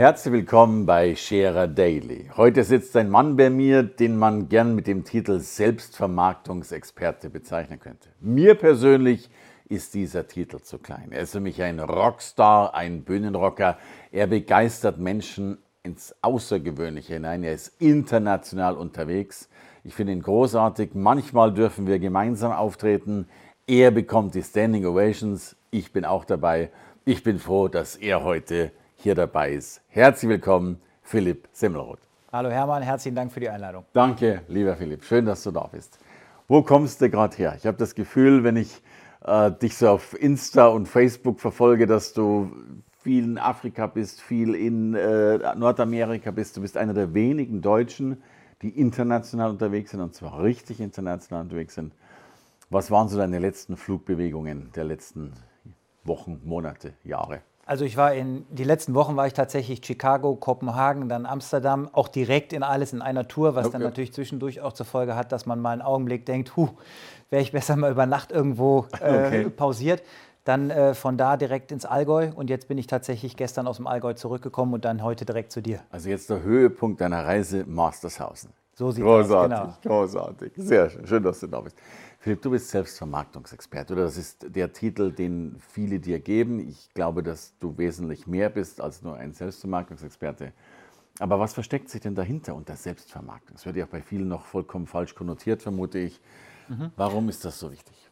Herzlich willkommen bei Scherer Daily. Heute sitzt ein Mann bei mir, den man gern mit dem Titel Selbstvermarktungsexperte bezeichnen könnte. Mir persönlich ist dieser Titel zu klein. Er ist für mich ein Rockstar, ein Bühnenrocker. Er begeistert Menschen ins Außergewöhnliche hinein. Er ist international unterwegs. Ich finde ihn großartig. Manchmal dürfen wir gemeinsam auftreten. Er bekommt die Standing Ovations. Ich bin auch dabei. Ich bin froh, dass er heute hier dabei ist. Herzlich willkommen, Philipp Semmelroth. Hallo Hermann, herzlichen Dank für die Einladung. Danke, lieber Philipp. Schön, dass du da bist. Wo kommst du gerade her? Ich habe das Gefühl, wenn ich äh, dich so auf Insta und Facebook verfolge, dass du viel in Afrika bist, viel in äh, Nordamerika bist. Du bist einer der wenigen Deutschen, die international unterwegs sind und zwar richtig international unterwegs sind. Was waren so deine letzten Flugbewegungen der letzten Wochen, Monate, Jahre? Also ich war in, die letzten Wochen war ich tatsächlich Chicago, Kopenhagen, dann Amsterdam, auch direkt in alles in einer Tour, was okay. dann natürlich zwischendurch auch zur Folge hat, dass man mal einen Augenblick denkt, huh, wäre ich besser mal über Nacht irgendwo äh, okay. pausiert. Dann äh, von da direkt ins Allgäu und jetzt bin ich tatsächlich gestern aus dem Allgäu zurückgekommen und dann heute direkt zu dir. Also jetzt der Höhepunkt deiner Reise Mastershausen. So sieht großartig, aus, genau. Großartig, sehr schön. Schön, dass du da bist. Philipp, du bist Selbstvermarktungsexperte, oder? Das ist der Titel, den viele dir geben. Ich glaube, dass du wesentlich mehr bist als nur ein Selbstvermarktungsexperte. Aber was versteckt sich denn dahinter unter Selbstvermarktung? Das wird ja auch bei vielen noch vollkommen falsch konnotiert, vermute ich. Mhm. Warum ist das so wichtig?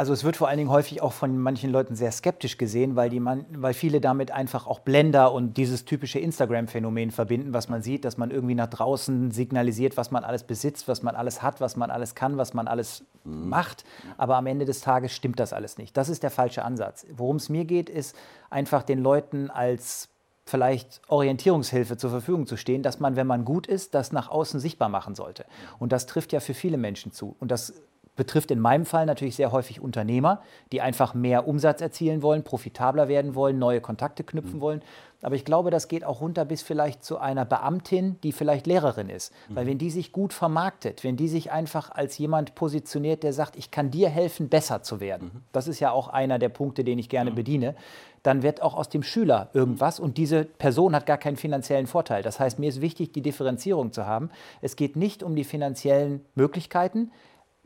Also es wird vor allen Dingen häufig auch von manchen Leuten sehr skeptisch gesehen, weil, die man, weil viele damit einfach auch Blender und dieses typische Instagram-Phänomen verbinden, was man sieht, dass man irgendwie nach draußen signalisiert, was man alles besitzt, was man alles hat, was man alles kann, was man alles macht. Aber am Ende des Tages stimmt das alles nicht. Das ist der falsche Ansatz. Worum es mir geht, ist einfach den Leuten als vielleicht Orientierungshilfe zur Verfügung zu stehen, dass man, wenn man gut ist, das nach außen sichtbar machen sollte. Und das trifft ja für viele Menschen zu. Und das betrifft in meinem Fall natürlich sehr häufig Unternehmer, die einfach mehr Umsatz erzielen wollen, profitabler werden wollen, neue Kontakte knüpfen mhm. wollen. Aber ich glaube, das geht auch runter bis vielleicht zu einer Beamtin, die vielleicht Lehrerin ist. Mhm. Weil wenn die sich gut vermarktet, wenn die sich einfach als jemand positioniert, der sagt, ich kann dir helfen, besser zu werden, mhm. das ist ja auch einer der Punkte, den ich gerne mhm. bediene, dann wird auch aus dem Schüler irgendwas und diese Person hat gar keinen finanziellen Vorteil. Das heißt, mir ist wichtig, die Differenzierung zu haben. Es geht nicht um die finanziellen Möglichkeiten,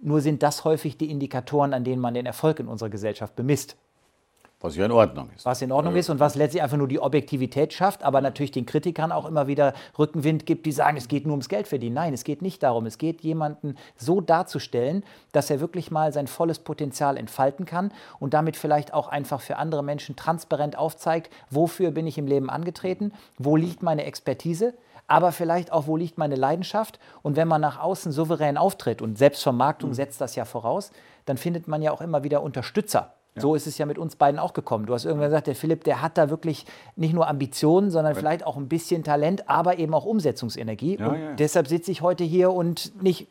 nur sind das häufig die Indikatoren, an denen man den Erfolg in unserer Gesellschaft bemisst. Was ja in Ordnung ist. Was in Ordnung ist und was letztlich einfach nur die Objektivität schafft, aber natürlich den Kritikern auch immer wieder Rückenwind gibt, die sagen, es geht nur ums Geld verdienen. Nein, es geht nicht darum. Es geht jemanden so darzustellen, dass er wirklich mal sein volles Potenzial entfalten kann und damit vielleicht auch einfach für andere Menschen transparent aufzeigt, wofür bin ich im Leben angetreten, wo liegt meine Expertise, aber vielleicht auch, wo liegt meine Leidenschaft. Und wenn man nach außen souverän auftritt, und Selbstvermarktung mhm. setzt das ja voraus, dann findet man ja auch immer wieder Unterstützer. Ja. So ist es ja mit uns beiden auch gekommen. Du hast irgendwann gesagt, der Philipp, der hat da wirklich nicht nur Ambitionen, sondern vielleicht auch ein bisschen Talent, aber eben auch Umsetzungsenergie. Ja, und ja. deshalb sitze ich heute hier und nicht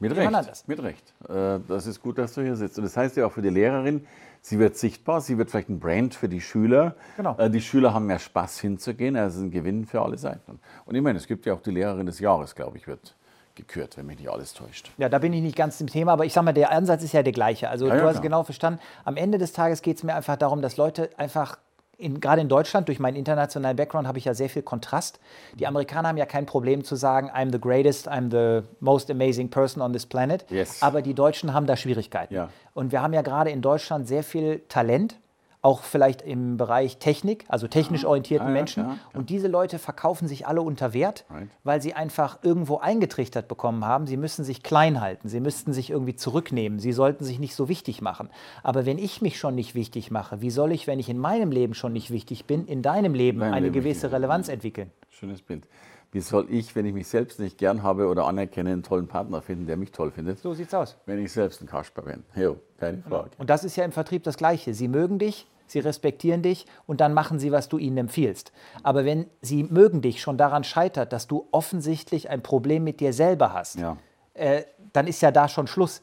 mit Recht. Mit Recht. Äh, das ist gut, dass du hier sitzt. Und das heißt ja auch für die Lehrerin, Sie wird sichtbar, sie wird vielleicht ein Brand für die Schüler. Genau. Äh, die Schüler haben mehr Spaß hinzugehen, also ein Gewinn für alle Seiten. Und ich meine, es gibt ja auch die Lehrerin des Jahres, glaube ich, wird gekürt, wenn mich nicht alles täuscht. Ja, da bin ich nicht ganz im Thema, aber ich sage mal, der Ansatz ist ja der gleiche. Also ja, du ja, hast genau verstanden. Am Ende des Tages geht es mir einfach darum, dass Leute einfach in, gerade in Deutschland, durch meinen internationalen Background, habe ich ja sehr viel Kontrast. Die Amerikaner haben ja kein Problem zu sagen, I'm the greatest, I'm the most amazing person on this planet. Yes. Aber die Deutschen haben da Schwierigkeiten. Ja. Und wir haben ja gerade in Deutschland sehr viel Talent auch vielleicht im Bereich Technik, also technisch orientierten ah, ja, Menschen. Ja, ja. Und diese Leute verkaufen sich alle unter Wert, right. weil sie einfach irgendwo eingetrichtert bekommen haben, sie müssen sich klein halten, sie müssten sich irgendwie zurücknehmen, sie sollten sich nicht so wichtig machen. Aber wenn ich mich schon nicht wichtig mache, wie soll ich, wenn ich in meinem Leben schon nicht wichtig bin, in deinem Leben Dein eine Leben gewisse Relevanz entwickeln? Schönes Bild. Wie soll ich, wenn ich mich selbst nicht gern habe oder anerkenne, einen tollen Partner finden, der mich toll findet? So sieht's aus. Wenn ich selbst ein Kasper bin. Jo, keine genau. Frage. Und das ist ja im Vertrieb das Gleiche. Sie mögen dich, sie respektieren dich und dann machen sie, was du ihnen empfiehlst. Aber wenn sie mögen dich schon daran scheitert, dass du offensichtlich ein Problem mit dir selber hast, ja. äh, dann ist ja da schon Schluss.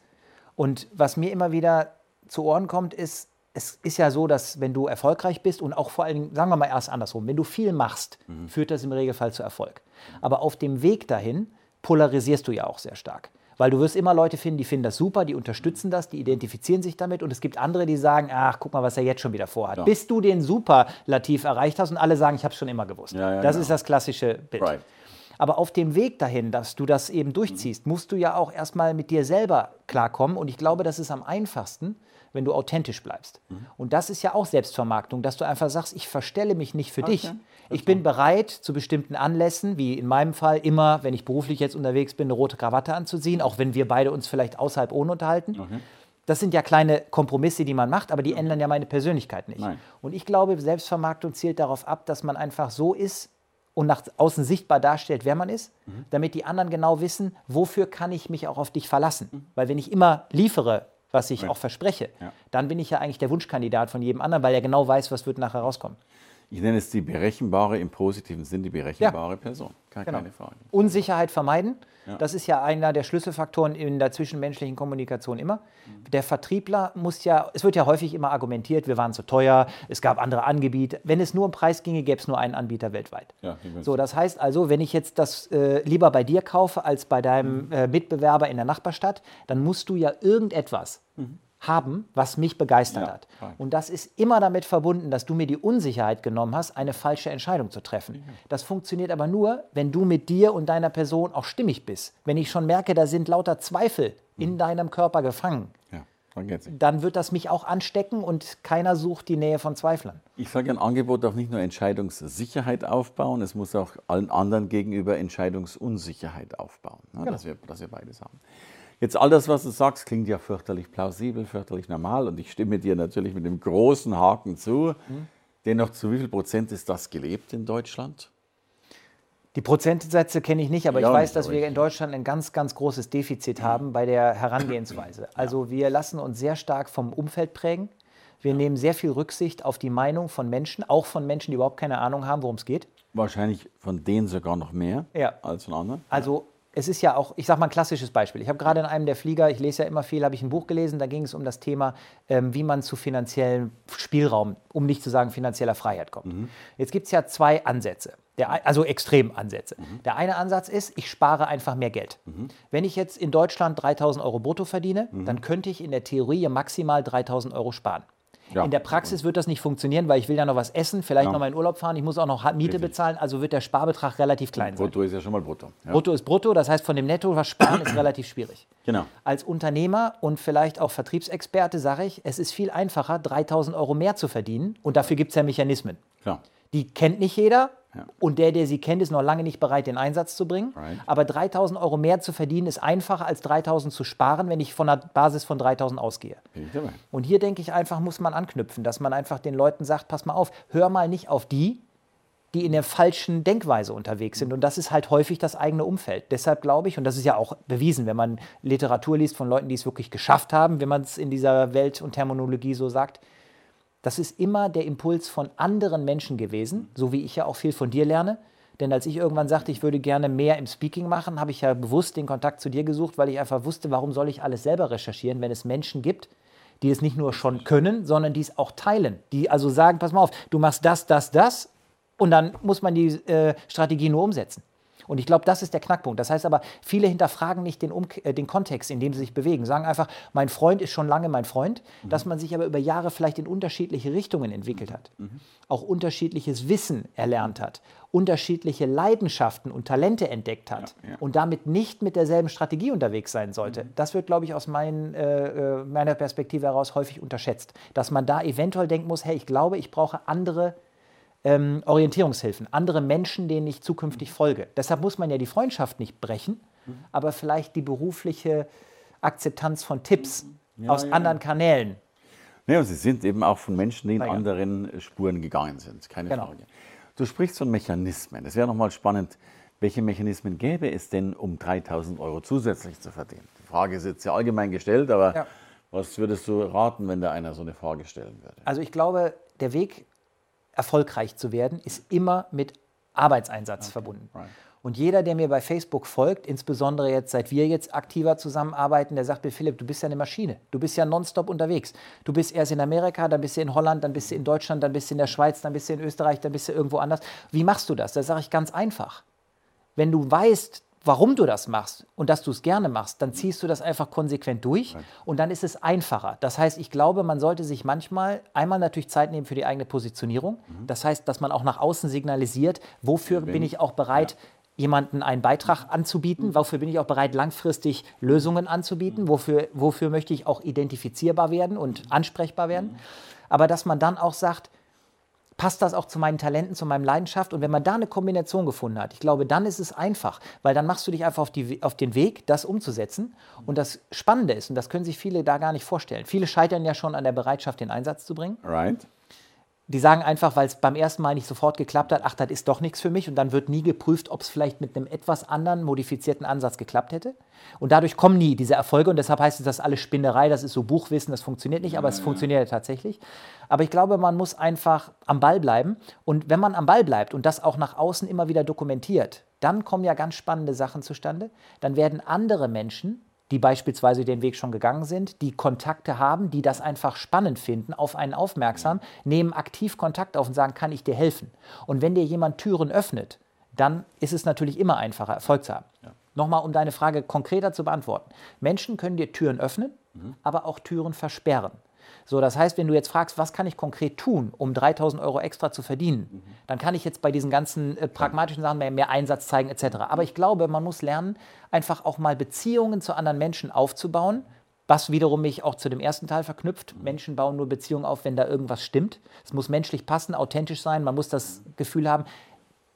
Und was mir immer wieder zu Ohren kommt, ist, es ist ja so, dass wenn du erfolgreich bist und auch vor allen Dingen, sagen wir mal erst andersrum, wenn du viel machst, mhm. führt das im Regelfall zu Erfolg. Aber auf dem Weg dahin polarisierst du ja auch sehr stark. Weil du wirst immer Leute finden, die finden das super, die unterstützen das, die identifizieren sich damit und es gibt andere, die sagen, ach, guck mal, was er jetzt schon wieder vorhat. Ja. Bis du den Superlativ erreicht hast und alle sagen, ich habe es schon immer gewusst. Ja, ja, das genau. ist das klassische Bild. Right. Aber auf dem Weg dahin, dass du das eben durchziehst, musst du ja auch erstmal mit dir selber klarkommen. Und ich glaube, das ist am einfachsten, wenn du authentisch bleibst. Mhm. Und das ist ja auch Selbstvermarktung, dass du einfach sagst, ich verstelle mich nicht für okay. dich. Ich bin bereit, zu bestimmten Anlässen, wie in meinem Fall immer, wenn ich beruflich jetzt unterwegs bin, eine rote Krawatte anzuziehen, auch wenn wir beide uns vielleicht außerhalb ohne unterhalten. Okay. Das sind ja kleine Kompromisse, die man macht, aber die okay. ändern ja meine Persönlichkeit nicht. Nein. Und ich glaube, Selbstvermarktung zielt darauf ab, dass man einfach so ist und nach außen sichtbar darstellt, wer man ist, mhm. damit die anderen genau wissen, wofür kann ich mich auch auf dich verlassen. Mhm. Weil wenn ich immer liefere, was ich ja. auch verspreche, ja. dann bin ich ja eigentlich der Wunschkandidat von jedem anderen, weil er genau weiß, was wird nachher rauskommen. Ich nenne es die berechenbare, im positiven Sinn die berechenbare ja. Person. Keine, genau. keine Frage. Unsicherheit vermeiden, ja. das ist ja einer der Schlüsselfaktoren in der zwischenmenschlichen Kommunikation immer. Mhm. Der Vertriebler muss ja, es wird ja häufig immer argumentiert, wir waren zu teuer, es gab andere Anbieter. Wenn es nur um Preis ginge, gäbe es nur einen Anbieter weltweit. Ja, so, das heißt also, wenn ich jetzt das äh, lieber bei dir kaufe als bei deinem mhm. äh, Mitbewerber in der Nachbarstadt, dann musst du ja irgendetwas mhm haben, was mich begeistert ja, hat. Und das ist immer damit verbunden, dass du mir die Unsicherheit genommen hast, eine falsche Entscheidung zu treffen. Das funktioniert aber nur, wenn du mit dir und deiner Person auch stimmig bist. Wenn ich schon merke, da sind lauter Zweifel in mhm. deinem Körper gefangen. Ja. Dann wird das mich auch anstecken und keiner sucht die Nähe von Zweiflern. Ich sage, ein Angebot darf nicht nur Entscheidungssicherheit aufbauen, es muss auch allen anderen gegenüber Entscheidungsunsicherheit aufbauen, ne, genau. dass, wir, dass wir beides haben. Jetzt all das, was du sagst, klingt ja fürchterlich plausibel, fürchterlich normal und ich stimme dir natürlich mit dem großen Haken zu. Mhm. Dennoch, zu wie viel Prozent ist das gelebt in Deutschland? Die Prozentsätze kenne ich nicht, aber ja, ich weiß, dass wir in Deutschland ein ganz, ganz großes Defizit haben bei der Herangehensweise. Also wir lassen uns sehr stark vom Umfeld prägen. Wir ja. nehmen sehr viel Rücksicht auf die Meinung von Menschen, auch von Menschen, die überhaupt keine Ahnung haben, worum es geht. Wahrscheinlich von denen sogar noch mehr ja. als von anderen. Also es ist ja auch, ich sage mal ein klassisches Beispiel. Ich habe gerade in einem der Flieger, ich lese ja immer viel, habe ich ein Buch gelesen, da ging es um das Thema, ähm, wie man zu finanziellem Spielraum, um nicht zu sagen finanzieller Freiheit kommt. Mhm. Jetzt gibt es ja zwei Ansätze, der, also Extremansätze. Mhm. Der eine Ansatz ist, ich spare einfach mehr Geld. Mhm. Wenn ich jetzt in Deutschland 3000 Euro brutto verdiene, mhm. dann könnte ich in der Theorie maximal 3000 Euro sparen. Ja. In der Praxis wird das nicht funktionieren, weil ich will ja noch was essen, vielleicht ja. noch mal in Urlaub fahren, ich muss auch noch Miete Richtig. bezahlen, also wird der Sparbetrag relativ klein sein. Brutto ist ja schon mal brutto. Ja. Brutto ist brutto, das heißt von dem Netto was sparen ist relativ schwierig. Genau. Als Unternehmer und vielleicht auch Vertriebsexperte sage ich, es ist viel einfacher, 3000 Euro mehr zu verdienen und dafür gibt es ja Mechanismen. Klar. Die kennt nicht jeder, ja. Und der, der sie kennt, ist noch lange nicht bereit, den Einsatz zu bringen. Right. Aber 3000 Euro mehr zu verdienen ist einfacher als 3000 zu sparen, wenn ich von einer Basis von 3000 ausgehe. Und hier denke ich einfach, muss man anknüpfen, dass man einfach den Leuten sagt, pass mal auf, hör mal nicht auf die, die in der falschen Denkweise unterwegs sind. Und das ist halt häufig das eigene Umfeld. Deshalb glaube ich, und das ist ja auch bewiesen, wenn man Literatur liest von Leuten, die es wirklich geschafft haben, wenn man es in dieser Welt und Terminologie so sagt, das ist immer der Impuls von anderen Menschen gewesen, so wie ich ja auch viel von dir lerne. Denn als ich irgendwann sagte, ich würde gerne mehr im Speaking machen, habe ich ja bewusst den Kontakt zu dir gesucht, weil ich einfach wusste, warum soll ich alles selber recherchieren, wenn es Menschen gibt, die es nicht nur schon können, sondern die es auch teilen. Die also sagen, pass mal auf, du machst das, das, das und dann muss man die äh, Strategie nur umsetzen. Und ich glaube, das ist der Knackpunkt. Das heißt aber, viele hinterfragen nicht den, um äh, den Kontext, in dem sie sich bewegen. Sagen einfach, mein Freund ist schon lange mein Freund, mhm. dass man sich aber über Jahre vielleicht in unterschiedliche Richtungen entwickelt hat, mhm. auch unterschiedliches Wissen erlernt hat, unterschiedliche Leidenschaften und Talente entdeckt hat ja, ja. und damit nicht mit derselben Strategie unterwegs sein sollte. Mhm. Das wird, glaube ich, aus mein, äh, äh, meiner Perspektive heraus häufig unterschätzt, dass man da eventuell denken muss, hey, ich glaube, ich brauche andere ähm, Orientierungshilfen, andere Menschen, denen ich zukünftig folge. Deshalb muss man ja die Freundschaft nicht brechen, aber vielleicht die berufliche Akzeptanz von Tipps ja, aus ja. anderen Kanälen. Ja, und sie sind eben auch von Menschen, die in anderen Spuren gegangen sind, keine genau. Frage. Du sprichst von Mechanismen. Es wäre nochmal spannend, welche Mechanismen gäbe es denn, um 3000 Euro zusätzlich zu verdienen? Die Frage ist jetzt sehr allgemein gestellt, aber ja. was würdest du raten, wenn da einer so eine Frage stellen würde? Also ich glaube, der Weg erfolgreich zu werden, ist immer mit Arbeitseinsatz okay. verbunden. Right. Und jeder, der mir bei Facebook folgt, insbesondere jetzt, seit wir jetzt aktiver zusammenarbeiten, der sagt mir, Philipp, du bist ja eine Maschine. Du bist ja nonstop unterwegs. Du bist erst in Amerika, dann bist du in Holland, dann bist du in Deutschland, dann bist du in der Schweiz, dann bist du in Österreich, dann bist du irgendwo anders. Wie machst du das? Da sage ich ganz einfach. Wenn du weißt, warum du das machst und dass du es gerne machst, dann ziehst du das einfach konsequent durch und dann ist es einfacher. Das heißt, ich glaube, man sollte sich manchmal einmal natürlich Zeit nehmen für die eigene Positionierung. Mhm. Das heißt, dass man auch nach außen signalisiert, wofür bin ich auch bereit, ja jemanden einen Beitrag anzubieten? Wofür bin ich auch bereit, langfristig Lösungen anzubieten? Wofür, wofür möchte ich auch identifizierbar werden und ansprechbar werden? Aber dass man dann auch sagt, passt das auch zu meinen Talenten, zu meinem Leidenschaft? Und wenn man da eine Kombination gefunden hat, ich glaube, dann ist es einfach, weil dann machst du dich einfach auf, die, auf den Weg, das umzusetzen. Und das Spannende ist, und das können sich viele da gar nicht vorstellen, viele scheitern ja schon an der Bereitschaft, den Einsatz zu bringen. Right. Die sagen einfach, weil es beim ersten Mal nicht sofort geklappt hat, ach, das ist doch nichts für mich. Und dann wird nie geprüft, ob es vielleicht mit einem etwas anderen, modifizierten Ansatz geklappt hätte. Und dadurch kommen nie diese Erfolge. Und deshalb heißt es, das alles Spinnerei, das ist so Buchwissen, das funktioniert nicht, aber es funktioniert ja tatsächlich. Aber ich glaube, man muss einfach am Ball bleiben. Und wenn man am Ball bleibt und das auch nach außen immer wieder dokumentiert, dann kommen ja ganz spannende Sachen zustande. Dann werden andere Menschen die beispielsweise den Weg schon gegangen sind, die Kontakte haben, die das einfach spannend finden, auf einen aufmerksam, nehmen aktiv Kontakt auf und sagen, kann ich dir helfen? Und wenn dir jemand Türen öffnet, dann ist es natürlich immer einfacher, Erfolg zu haben. Ja. Nochmal, um deine Frage konkreter zu beantworten. Menschen können dir Türen öffnen, mhm. aber auch Türen versperren. So, das heißt, wenn du jetzt fragst, was kann ich konkret tun, um 3000 Euro extra zu verdienen, mhm. dann kann ich jetzt bei diesen ganzen äh, pragmatischen Sachen mehr, mehr Einsatz zeigen etc. Aber ich glaube, man muss lernen, einfach auch mal Beziehungen zu anderen Menschen aufzubauen, was wiederum mich auch zu dem ersten Teil verknüpft. Mhm. Menschen bauen nur Beziehungen auf, wenn da irgendwas stimmt. Es muss menschlich passen, authentisch sein. Man muss das Gefühl haben,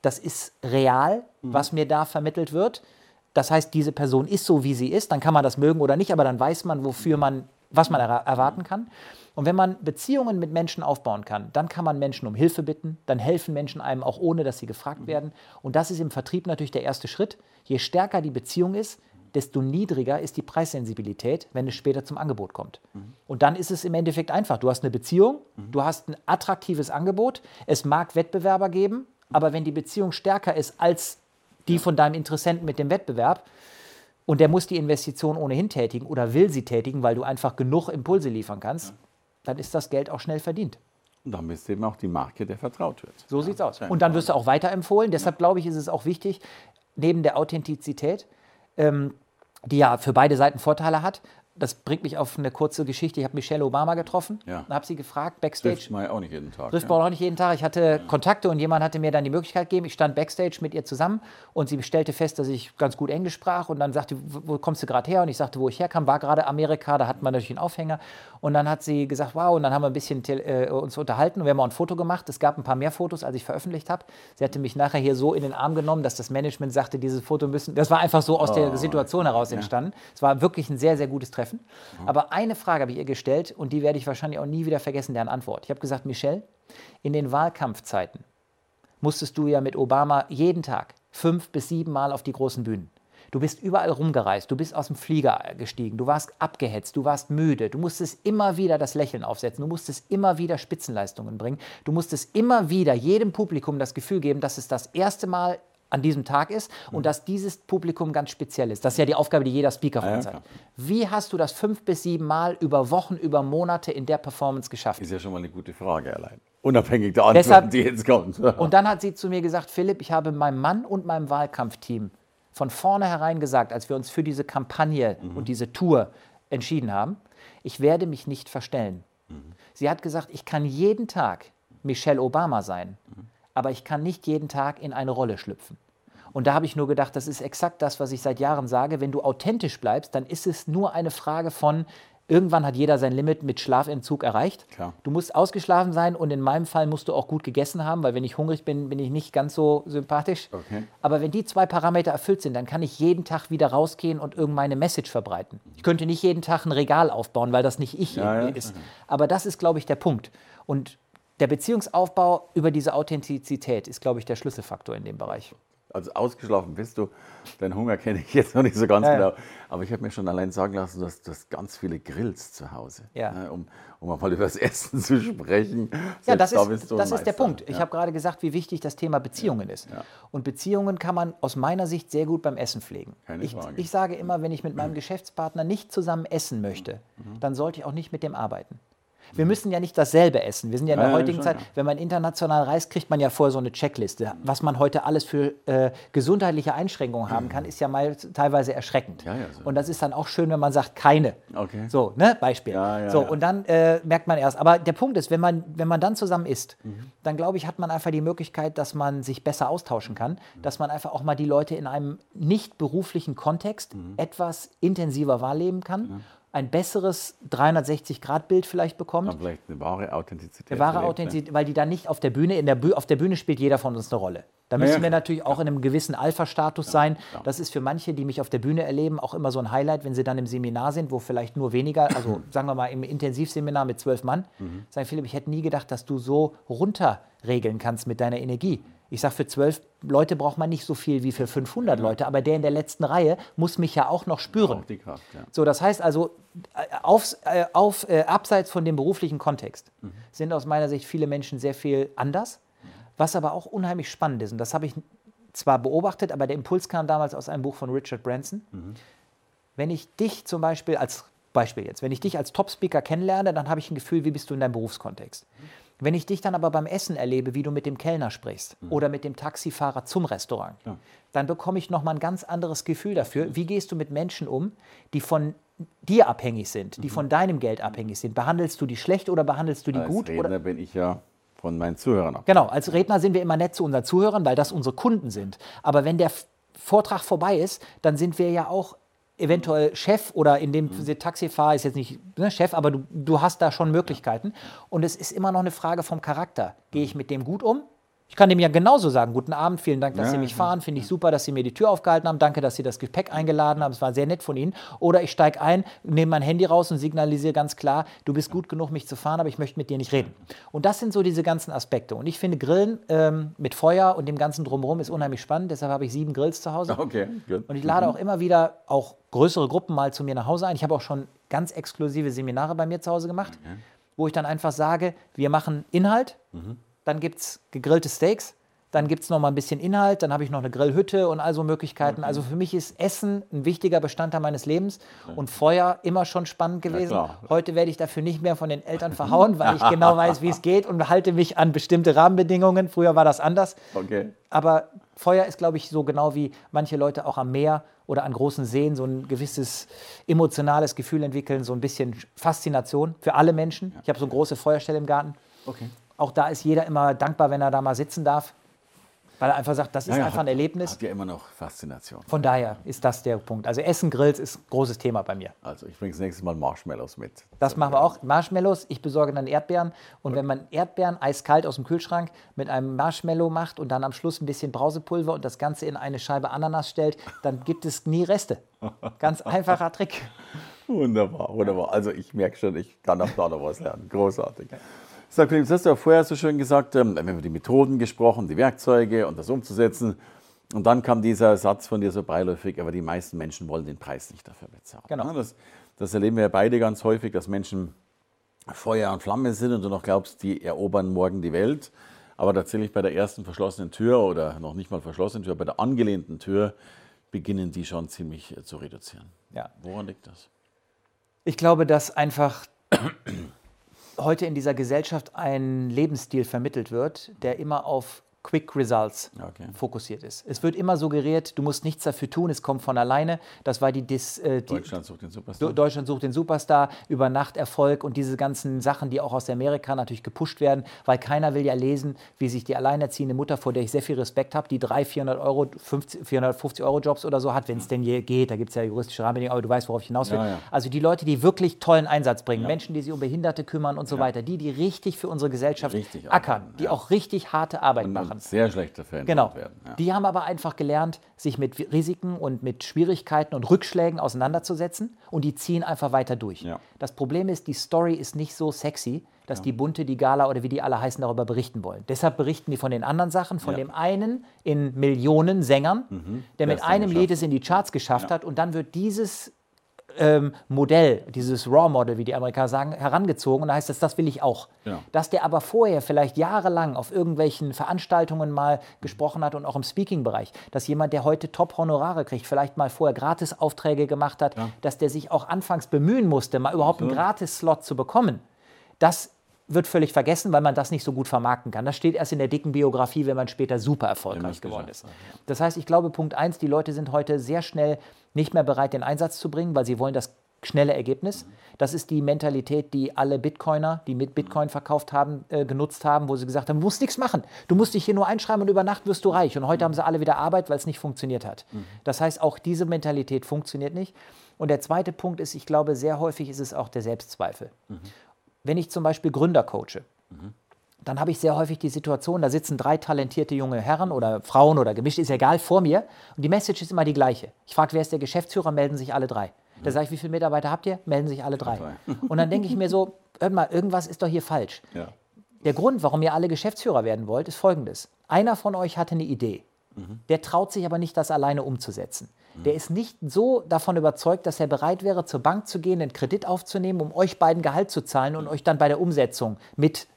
das ist real, mhm. was mir da vermittelt wird. Das heißt, diese Person ist so, wie sie ist. Dann kann man das mögen oder nicht, aber dann weiß man, wofür man, was man erwarten kann. Und wenn man Beziehungen mit Menschen aufbauen kann, dann kann man Menschen um Hilfe bitten, dann helfen Menschen einem auch ohne, dass sie gefragt werden. Und das ist im Vertrieb natürlich der erste Schritt. Je stärker die Beziehung ist, desto niedriger ist die Preissensibilität, wenn es später zum Angebot kommt. Mhm. Und dann ist es im Endeffekt einfach. Du hast eine Beziehung, mhm. du hast ein attraktives Angebot, es mag Wettbewerber geben, aber wenn die Beziehung stärker ist als die von deinem Interessenten mit dem Wettbewerb, und der muss die Investition ohnehin tätigen oder will sie tätigen, weil du einfach genug Impulse liefern kannst, dann ist das Geld auch schnell verdient. Und dann bist du eben auch die Marke, der vertraut wird. So ja, sieht's aus. Und dann wirst du auch weiterempfohlen. Deshalb glaube ich, ist es auch wichtig, neben der Authentizität, ähm, die ja für beide Seiten Vorteile hat, das bringt mich auf eine kurze Geschichte. Ich habe Michelle Obama getroffen ja. und habe sie gefragt, Backstage. Trifft man auch nicht jeden Tag. Trifft man ja. auch nicht jeden Tag. Ich hatte ja. Kontakte und jemand hatte mir dann die Möglichkeit gegeben. Ich stand Backstage mit ihr zusammen und sie stellte fest, dass ich ganz gut Englisch sprach und dann sagte, wo kommst du gerade her? Und ich sagte, wo ich herkam, war gerade Amerika, da hat man natürlich einen Aufhänger. Und dann hat sie gesagt, wow, und dann haben wir ein bisschen äh, uns unterhalten und wir haben auch ein Foto gemacht. Es gab ein paar mehr Fotos, als ich veröffentlicht habe. Sie hatte mich nachher hier so in den Arm genommen, dass das Management sagte, dieses Foto müssen, das war einfach so aus oh. der Situation heraus entstanden. Es war wirklich ein sehr, sehr gutes Treffen. Mhm. Aber eine Frage habe ich ihr gestellt und die werde ich wahrscheinlich auch nie wieder vergessen, deren Antwort. Ich habe gesagt, Michelle, in den Wahlkampfzeiten musstest du ja mit Obama jeden Tag fünf bis sieben Mal auf die großen Bühnen. Du bist überall rumgereist, du bist aus dem Flieger gestiegen, du warst abgehetzt, du warst müde, du musstest immer wieder das Lächeln aufsetzen, du musstest immer wieder Spitzenleistungen bringen, du musstest immer wieder jedem Publikum das Gefühl geben, dass es das erste Mal an diesem Tag ist und mhm. dass dieses Publikum ganz speziell ist. Das ist ja die Aufgabe, die jeder Speaker von uns ja, hat. Wie hast du das fünf bis sieben Mal über Wochen, über Monate in der Performance geschafft? Ist ja schon mal eine gute Frage allein. Unabhängig der Antworten, Deshalb, die jetzt kommt. und dann hat sie zu mir gesagt, Philipp, ich habe meinem Mann und meinem Wahlkampfteam von vornherein gesagt, als wir uns für diese Kampagne mhm. und diese Tour entschieden haben, ich werde mich nicht verstellen. Mhm. Sie hat gesagt, ich kann jeden Tag Michelle Obama sein. Aber ich kann nicht jeden Tag in eine Rolle schlüpfen. Und da habe ich nur gedacht, das ist exakt das, was ich seit Jahren sage. Wenn du authentisch bleibst, dann ist es nur eine Frage von, irgendwann hat jeder sein Limit mit Schlafentzug erreicht. Klar. Du musst ausgeschlafen sein und in meinem Fall musst du auch gut gegessen haben, weil wenn ich hungrig bin, bin ich nicht ganz so sympathisch. Okay. Aber wenn die zwei Parameter erfüllt sind, dann kann ich jeden Tag wieder rausgehen und irgendeine Message verbreiten. Ich könnte nicht jeden Tag ein Regal aufbauen, weil das nicht ich ja, ja. ist. Aber das ist, glaube ich, der Punkt. Und der Beziehungsaufbau über diese Authentizität ist, glaube ich, der Schlüsselfaktor in dem Bereich. Also ausgeschlafen bist du. Deinen Hunger kenne ich jetzt noch nicht so ganz Ja, genau. Aber ich habe mir schon allein sagen lassen, du hast, ganz viele Grills zu Hause. Ja. ne, um, um mal über das Essen zu sprechen. Ja, das da ist, das ist der. Punkt. Ich Ja. habe gerade gesagt, wie wichtig das Thema Beziehungen ist. Und Beziehungen kann man aus meiner Sicht sehr gut beim Essen pflegen. Keine ich, Frage. ich sage immer, wenn ich mit meinem Geschäftspartner nicht zusammen essen möchte, Mhm. dann sollte ich auch nicht mit dem arbeiten. Wir müssen ja nicht dasselbe essen. Wir sind ja in der ja, heutigen schon, Zeit, wenn man international reist, kriegt man ja vorher so eine Checkliste. Was man heute alles für äh, gesundheitliche Einschränkungen haben kann, ist ja mal teilweise erschreckend. Ja, ja, so. Und das ist dann auch schön, wenn man sagt, keine. Okay. So, ne? Beispiel. So, und dann äh, merkt man erst. Aber der Punkt ist, wenn man, wenn man dann zusammen isst, Mhm. dann glaube ich, hat man einfach die Möglichkeit, dass man sich besser austauschen kann, Mhm. dass man einfach auch mal die Leute in einem nicht beruflichen Kontext Mhm. etwas intensiver wahrnehmen kann, ein besseres 360-Grad-Bild vielleicht bekommt. Aber vielleicht eine wahre Authentizität. Eine wahre ne? Authentizität, weil die dann nicht auf der Bühne, in der Büh auf der Bühne spielt jeder von uns eine Rolle. Da müssen ja, wir natürlich auch in einem gewissen Alpha-Status sein. ja. Das ist für manche, die mich auf der Bühne erleben, auch immer so ein Highlight, wenn sie dann im Seminar sind, wo vielleicht nur weniger, also sagen wir mal im Intensivseminar mit zwölf Mann, Mhm. sagen Philipp, ich hätte nie gedacht, dass du so runterregeln kannst mit deiner Energie. Ich sage, für zwölf Leute braucht man nicht so viel wie für 500 Leute, aber der in der letzten Reihe muss mich ja auch noch spüren. Auch die Kraft, ja. So, das heißt also, äh, aufs, äh, auf, äh, abseits von dem beruflichen Kontext Mhm. sind aus meiner Sicht viele Menschen sehr viel anders, was aber auch unheimlich spannend ist. Und das habe ich zwar beobachtet, aber der Impuls kam damals aus einem Buch von Richard Branson. Mhm. Wenn ich dich zum Beispiel als Beispiel jetzt, wenn ich dich als Top-Speaker kennenlerne, dann habe ich ein Gefühl, wie bist du in deinem Berufskontext. Wenn ich dich dann aber beim Essen erlebe, wie du mit dem Kellner sprichst oder mit dem Taxifahrer zum Restaurant, dann bekomme ich nochmal ein ganz anderes Gefühl dafür, wie gehst du mit Menschen um, die von dir abhängig sind, die von deinem Geld abhängig sind. Behandelst du die schlecht oder behandelst du die Als gut? Redner Oder? bin ich ja von meinen Zuhörern ab. Genau, als Redner sind wir immer nett zu unseren Zuhörern, weil das unsere Kunden sind. Aber wenn der Vortrag vorbei ist, dann sind wir ja auch eventuell Chef oder in dem Mhm. Taxifahrer ist jetzt nicht ne, Chef, aber du, du hast da schon Möglichkeiten. Und es ist immer noch eine Frage vom Charakter. Gehe ich mit dem gut um? Ich kann dem ja genauso sagen, guten Abend, vielen Dank, dass Ja, Sie mich fahren, finde ich super, dass Sie mir die Tür aufgehalten haben, danke, dass Sie das Gepäck eingeladen haben, es war sehr nett von Ihnen. Oder ich steige ein, nehme mein Handy raus und signalisiere ganz klar, du bist gut genug, mich zu fahren, aber ich möchte mit dir nicht reden. Und das sind so diese ganzen Aspekte. Und ich finde Grillen ähm, mit Feuer und dem ganzen Drumherum ist unheimlich spannend, deshalb habe ich sieben Grills zu Hause. Okay, gut. Und ich lade auch immer wieder auch größere Gruppen mal zu mir nach Hause ein. Ich habe auch schon ganz exklusive Seminare bei mir zu Hause gemacht, wo ich dann einfach sage, wir machen Inhalt, dann gibt es gegrillte Steaks, dann gibt es noch mal ein bisschen Inhalt, dann habe ich noch eine Grillhütte und all so Möglichkeiten. Also für mich ist Essen ein wichtiger Bestandteil meines Lebens und Feuer immer schon spannend gewesen. klar. Heute werde ich dafür nicht mehr von den Eltern verhauen, weil ich genau weiß, wie es geht und halte mich an bestimmte Rahmenbedingungen. Früher war das anders. Okay. Aber Feuer ist, glaube ich, so genau wie manche Leute auch am Meer oder an großen Seen so ein gewisses emotionales Gefühl entwickeln, so ein bisschen Faszination für alle Menschen. Ich habe so eine große Feuerstelle im Garten. Okay. Auch da ist jeder immer dankbar, wenn er da mal sitzen darf, weil er einfach sagt, das ist Ja, ja, einfach ein Erlebnis. Hat ja immer noch Faszination. Von daher ist das der Punkt. Also Essen, Grills ist ein großes Thema bei mir. Also ich bringe das nächste Mal Marshmallows mit. Das machen wir auch. Marshmallows, ich besorge dann Erdbeeren. Und wenn man Erdbeeren eiskalt aus dem Kühlschrank mit einem Marshmallow macht und dann am Schluss ein bisschen Brausepulver und das Ganze in eine Scheibe Ananas stellt, dann gibt es nie Reste. Ganz einfacher Trick. Wunderbar, wunderbar. Also ich merke schon, ich kann auch da noch was lernen. Großartig. Sag, Philipp, das hast du ja vorher so schön gesagt, ähm, wir haben über die Methoden gesprochen, die Werkzeuge und das umzusetzen. Und dann kam dieser Satz von dir so beiläufig, aber die meisten Menschen wollen den Preis nicht dafür bezahlen. Genau. Das, das erleben wir beide ganz häufig, dass Menschen Feuer und Flamme sind und du noch glaubst, die erobern morgen die Welt. Aber tatsächlich bei der ersten verschlossenen Tür oder noch nicht mal verschlossenen Tür, bei der angelehnten Tür beginnen die schon ziemlich äh, zu reduzieren. Ja. Woran liegt das? Ich glaube, dass einfach heute in dieser Gesellschaft ein Lebensstil vermittelt wird, der immer auf Quick Results Okay. fokussiert ist. Es wird immer suggeriert, du musst nichts dafür tun, es kommt von alleine. Das war die, Dis, äh, die Deutschland sucht den Superstar. Deutschland sucht den Superstar, über Nacht Erfolg und diese ganzen Sachen, die auch aus Amerika natürlich gepusht werden, weil keiner will ja lesen, wie sich die alleinerziehende Mutter, vor der ich sehr viel Respekt habe, die 300, 400 Euro, 50, 450 Euro Jobs oder so hat, wenn es denn je geht. Da gibt es ja juristische Rahmenbedingungen, aber du weißt, worauf ich hinaus will. Ja, ja. Also die Leute, die wirklich tollen Einsatz bringen, Menschen, die sich um Behinderte kümmern und so weiter, die, die richtig für unsere Gesellschaft Richtig ackern, die ja. auch richtig harte Arbeit und, machen. Und sehr schlecht dafür Genau. werden. Ja. Die haben aber einfach gelernt, sich mit Risiken und mit Schwierigkeiten und Rückschlägen auseinanderzusetzen und die ziehen einfach weiter durch. Ja. Das Problem ist, die Story ist nicht so sexy. dass die Bunte, die Gala oder wie die alle heißen, darüber berichten wollen. Deshalb berichten die von den anderen Sachen, von Ja. dem einen in Millionen Sängern, der Mhm. Der mit es dann einem Lied es in die Charts geschafft hat und dann wird dieses ähm, Modell, dieses Raw-Model, wie die Amerikaner sagen, herangezogen. Und da heißt es, das will ich auch. Ja. Dass der aber vorher vielleicht jahrelang auf irgendwelchen Veranstaltungen mal gesprochen hat und auch im Speaking-Bereich, dass jemand, der heute Top-Honorare kriegt, vielleicht mal vorher Gratis-Aufträge gemacht hat, dass der sich auch anfangs bemühen musste, mal überhaupt einen Gratis-Slot zu bekommen, das wird völlig vergessen, weil man das nicht so gut vermarkten kann. Das steht erst in der dicken Biografie, wenn man später super erfolgreich geworden ist. Das heißt, ich glaube, Punkt eins, die Leute sind heute sehr schnell nicht mehr bereit, den Einsatz zu bringen, weil sie wollen das schnelle Ergebnis. Das ist die Mentalität, die alle Bitcoiner, die mit Bitcoin verkauft haben, äh, genutzt haben, wo sie gesagt haben, du musst nichts machen. Du musst dich hier nur einschreiben und über Nacht wirst du reich. Und heute haben sie alle wieder Arbeit, weil es nicht funktioniert hat. Das heißt, auch diese Mentalität funktioniert nicht. Und der zweite Punkt ist, ich glaube, sehr häufig ist es auch der Selbstzweifel. Wenn ich zum Beispiel Gründer coache, dann habe ich sehr häufig die Situation, da sitzen drei talentierte junge Herren oder Frauen oder gemischt, ist egal, vor mir und die Message ist immer die gleiche. Ich frage, wer ist der Geschäftsführer, melden sich alle drei. Da sage ich, wie viele Mitarbeiter habt ihr? Melden sich alle drei. Drei. Und dann denke ich mir so, hört mal, irgendwas ist doch hier falsch. Ja. Der Grund, warum ihr alle Geschäftsführer werden wollt, ist folgendes. Einer von euch hatte eine Idee. Der traut sich aber nicht, das alleine umzusetzen. Der ist nicht so davon überzeugt, dass er bereit wäre, zur Bank zu gehen, einen Kredit aufzunehmen, um euch beiden Gehalt zu zahlen und euch dann bei der Umsetzung mit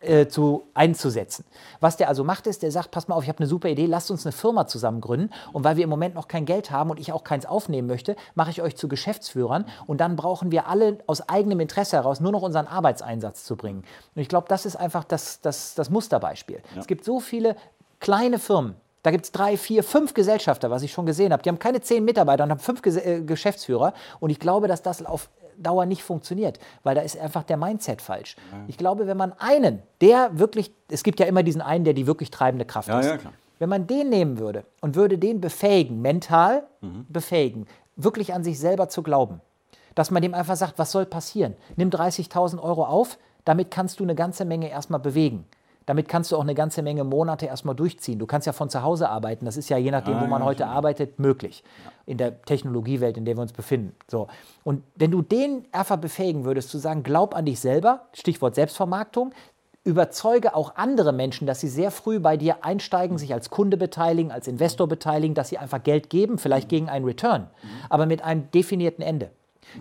äh, zu einzusetzen. Was der also macht, ist, der sagt, pass mal auf, ich habe eine super Idee, lasst uns eine Firma zusammen gründen. Und weil wir im Moment noch kein Geld haben und ich auch keins aufnehmen möchte, mache ich euch zu Geschäftsführern. Und dann brauchen wir alle aus eigenem Interesse heraus nur noch unseren Arbeitseinsatz zu bringen. Und ich glaube, das ist einfach das, das, das Musterbeispiel. Es gibt so viele kleine Firmen, da gibt es drei, vier, fünf Gesellschafter, was ich schon gesehen habe. Die haben keine zehn Mitarbeiter und haben fünf Ges äh, Geschäftsführer. Und ich glaube, dass das auf Dauer nicht funktioniert, weil da ist einfach der Mindset falsch. Ich glaube, wenn man einen, der wirklich, es gibt ja immer diesen einen, der die wirklich treibende Kraft Ja, ist. ja. Wenn man den nehmen würde und würde den befähigen, mental Mhm. befähigen, wirklich an sich selber zu glauben, dass man dem einfach sagt, was soll passieren? Nimm 30.000 Euro auf, damit kannst du eine ganze Menge erstmal bewegen. Damit kannst du auch eine ganze Menge Monate erstmal durchziehen. Du kannst ja von zu Hause arbeiten. Das ist ja je nachdem, Ah, wo man ja, heute schon. arbeitet, möglich. In der Technologiewelt, in der wir uns befinden. So. Und wenn du den einfach befähigen würdest, zu sagen, glaub an dich selber, Stichwort Selbstvermarktung, überzeuge auch andere Menschen, dass sie sehr früh bei dir einsteigen, sich als Kunde beteiligen, als Investor beteiligen, dass sie einfach Geld geben, vielleicht gegen einen Return, aber mit einem definierten Ende.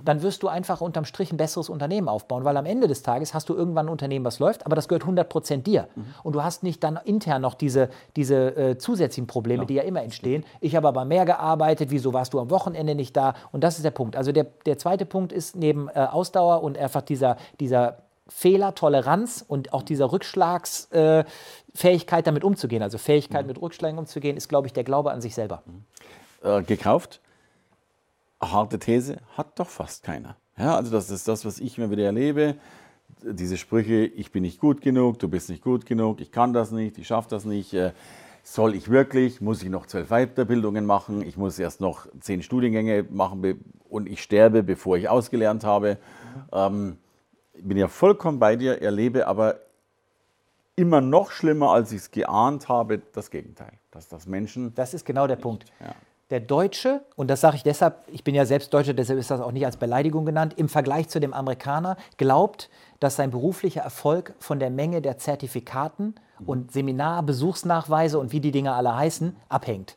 Dann wirst du einfach unterm Strich ein besseres Unternehmen aufbauen, weil am Ende des Tages hast du irgendwann ein Unternehmen, was läuft, aber das gehört 100% dir. Und du hast nicht dann intern noch diese, diese äh, zusätzlichen Probleme, die ja immer entstehen. Ich habe aber mehr gearbeitet, wieso warst du am Wochenende nicht da? Und das ist der Punkt. Also der, der zweite Punkt ist neben äh, Ausdauer und einfach dieser, dieser Fehlertoleranz und auch dieser Rückschlagsfähigkeit, äh, damit umzugehen, also Fähigkeit mit Rückschlägen umzugehen, ist, glaube ich, der Glaube an sich selber. äh, gekauft. Harte These hat doch fast keiner. Ja, also das ist das, was ich immer wieder erlebe. Diese Sprüche, ich bin nicht gut genug, du bist nicht gut genug, ich kann das nicht, ich schaffe das nicht. Äh, soll ich wirklich? Muss ich noch zwölf Weiterbildungen machen? Ich muss erst noch zehn Studiengänge machen und ich sterbe, bevor ich ausgelernt habe. Ähm, ich bin ja vollkommen bei dir, erlebe aber immer noch schlimmer, als ich es geahnt habe, das Gegenteil. Dass das Menschen Das ist genau der Punkt. ja. Der Deutsche, und das sage ich deshalb, ich bin ja selbst Deutscher, deshalb ist das auch nicht als Beleidigung genannt, im Vergleich zu dem Amerikaner glaubt, dass sein beruflicher Erfolg von der Menge der Zertifikaten und Seminarbesuchsnachweise und wie die Dinge alle heißen, abhängt.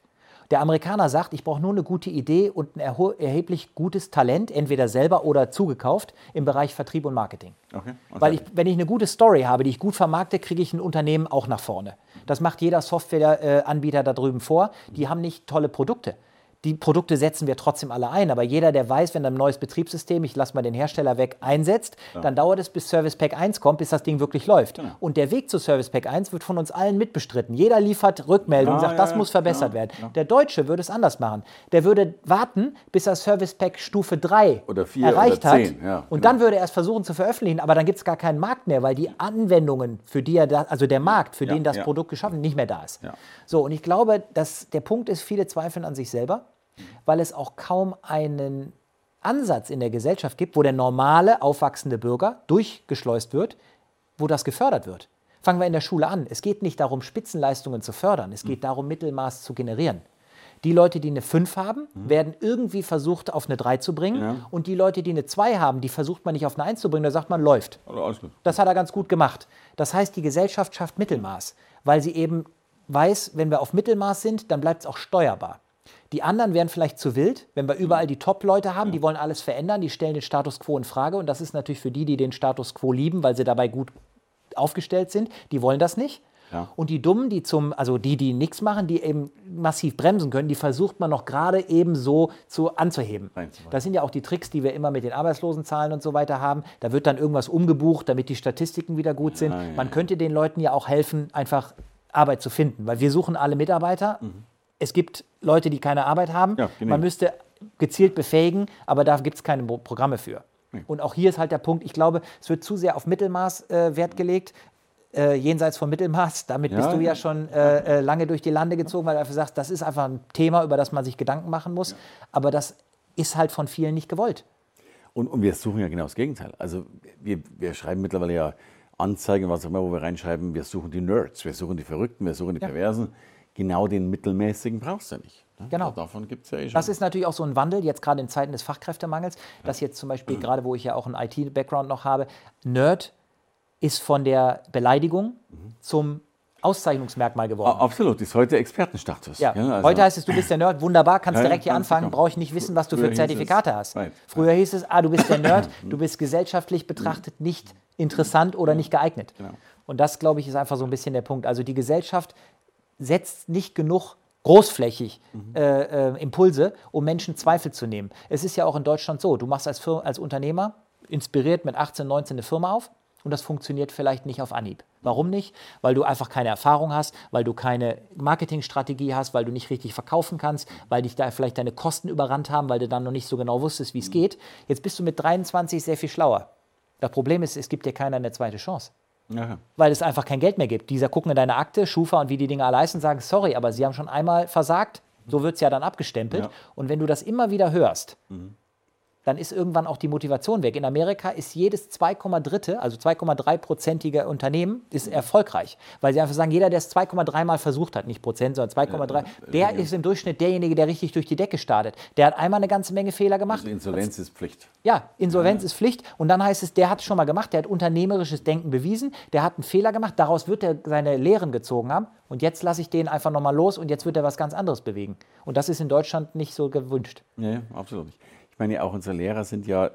Der Amerikaner sagt, ich brauche nur eine gute Idee und ein erheblich gutes Talent, entweder selber oder zugekauft, im Bereich Vertrieb und Marketing. Okay. Und Weil ich, wenn ich eine gute Story habe, die ich gut vermarkte, kriege ich ein Unternehmen auch nach vorne. Das macht jeder Softwareanbieter da drüben vor. Die haben nicht tolle Produkte. Die Produkte setzen wir trotzdem alle ein, aber jeder, der weiß, wenn ein neues Betriebssystem, ich lasse mal den Hersteller weg, einsetzt, dann dauert es, bis Service Pack 1 kommt, bis das Ding wirklich läuft. Genau. Und der Weg zu Service Pack 1 wird von uns allen mitbestritten. Jeder liefert Rückmeldungen, Ja, sagt, ja, das ja, muss verbessert ja, werden. ja. Der Deutsche würde es anders machen. Der würde warten, bis er Service Pack Stufe 3 Oder vier erreicht hat. ja, und genau. dann würde er es versuchen zu veröffentlichen, aber dann gibt es gar keinen Markt mehr, weil die Anwendungen, für die er da, also der Markt, für Ja, den das ja. Produkt geschaffen nicht mehr da ist. Ja. So, und ich glaube, dass der Punkt ist, viele zweifeln an sich selber, weil es auch kaum einen Ansatz in der Gesellschaft gibt, wo der normale, aufwachsende Bürger durchgeschleust wird, wo das gefördert wird. Fangen wir in der Schule an. Es geht nicht darum, Spitzenleistungen zu fördern, es geht darum, Mittelmaß zu generieren. Die Leute, die eine 5 haben, werden irgendwie versucht, auf eine 3 zu bringen. Ja. Und die Leute, die eine 2 haben, die versucht man nicht auf eine 1 zu bringen. Da sagt man, läuft. Das hat er ganz gut gemacht. Das heißt, die Gesellschaft schafft Mittelmaß, weil sie eben weiß, wenn wir auf Mittelmaß sind, dann bleibt es auch steuerbar. Die anderen wären vielleicht zu wild, wenn wir überall die Top-Leute haben, die wollen alles verändern, die stellen den Status quo in Frage. Und das ist natürlich für die, die den Status quo lieben, weil sie dabei gut aufgestellt sind, die wollen das nicht. Ja. Und die Dummen, die zum, also die, die nichts machen, die eben massiv bremsen können, die versucht man noch gerade eben so zu, anzuheben. Das sind ja auch die Tricks, die wir immer mit den Arbeitslosenzahlen und so weiter haben. Da wird dann irgendwas umgebucht, damit die Statistiken wieder gut sind. ja, man könnte den Leuten ja auch helfen, einfach Arbeit zu finden, weil wir suchen alle Mitarbeiter. Es gibt Leute, die keine Arbeit haben. Ja, genau. Man müsste gezielt befähigen, aber da gibt es keine Pro- Programme für. Und auch hier ist halt der Punkt, ich glaube, es wird zu sehr auf Mittelmaß äh, Wert gelegt. Äh, jenseits von Mittelmaß, damit bist Ja, du ja ja. schon äh, äh, lange durch die Lande gezogen, weil du einfach sagst, das ist einfach ein Thema, über das man sich Gedanken machen muss. Aber das ist halt von vielen nicht gewollt. Und, und wir suchen ja genau das Gegenteil. Also wir, wir schreiben mittlerweile ja Anzeigen, was auch immer, wo wir reinschreiben, wir suchen die Nerds, wir suchen die Verrückten, wir suchen die. Perversen. Genau den Mittelmäßigen brauchst du nicht. ne? Genau. Davon gibt es ja eh schon. Das ist natürlich auch so ein Wandel, jetzt gerade in Zeiten des Fachkräftemangels, dass jetzt zum Beispiel, gerade wo ich ja auch einen IT-Background noch habe, Nerd ist von der Beleidigung zum Auszeichnungsmerkmal geworden. Absolut, ist heute Expertenstatus. Ja. gell? Also- Heute heißt es, du bist der Nerd, wunderbar, kannst Ja, ja, direkt hier anfangen, du brauche ich nicht wissen, was du Früher für Zertifikate es- hast. Right. Früher hieß es, ah, du bist der Nerd, du bist gesellschaftlich betrachtet nicht interessant oder nicht geeignet. Genau. Und das, glaube ich, ist einfach so ein bisschen der Punkt. Also die Gesellschaft setzt nicht genug großflächig äh, äh, Impulse, um Menschen Zweifel zu nehmen. Es ist ja auch in Deutschland so, du machst als, Fir als Unternehmer, inspiriert mit 18, 19 eine Firma auf und das funktioniert vielleicht nicht auf Anhieb. Warum nicht? Weil du einfach keine Erfahrung hast, weil du keine Marketingstrategie hast, weil du nicht richtig verkaufen kannst, weil dich da vielleicht deine Kosten überrannt haben, weil du dann noch nicht so genau wusstest, wie es geht. Jetzt bist du mit 23 sehr viel schlauer. Das Problem ist, es gibt dir keiner eine zweite Chance Weil es einfach kein Geld mehr gibt. Dieser gucken in deine Akte, Schufa und wie die Dinge alle heißen, sagen, sorry, aber sie haben schon einmal versagt. So wird es ja dann abgestempelt. Ja. Und wenn du das immer wieder hörst, dann ist irgendwann auch die Motivation weg. In Amerika ist jedes 2,3, also 2,3-prozentige Unternehmen ist erfolgreich, weil sie einfach sagen, jeder, der es 2,3 Mal versucht hat, nicht Prozent, sondern 2,3, der ist im Durchschnitt derjenige, der richtig durch die Decke startet. Der hat einmal eine ganze Menge Fehler gemacht. Also Insolvenz ist Pflicht. Ja, Insolvenz ist Pflicht. Und dann heißt es, der hat es schon mal gemacht, der hat unternehmerisches Denken bewiesen, der hat einen Fehler gemacht, daraus wird er seine Lehren gezogen haben. Und jetzt lasse ich den einfach nochmal los und jetzt wird er was ganz anderes bewegen. Und das ist in Deutschland nicht so gewünscht. Ja, ja, absolut nicht. Ich meine, auch unsere Lehrer sind ja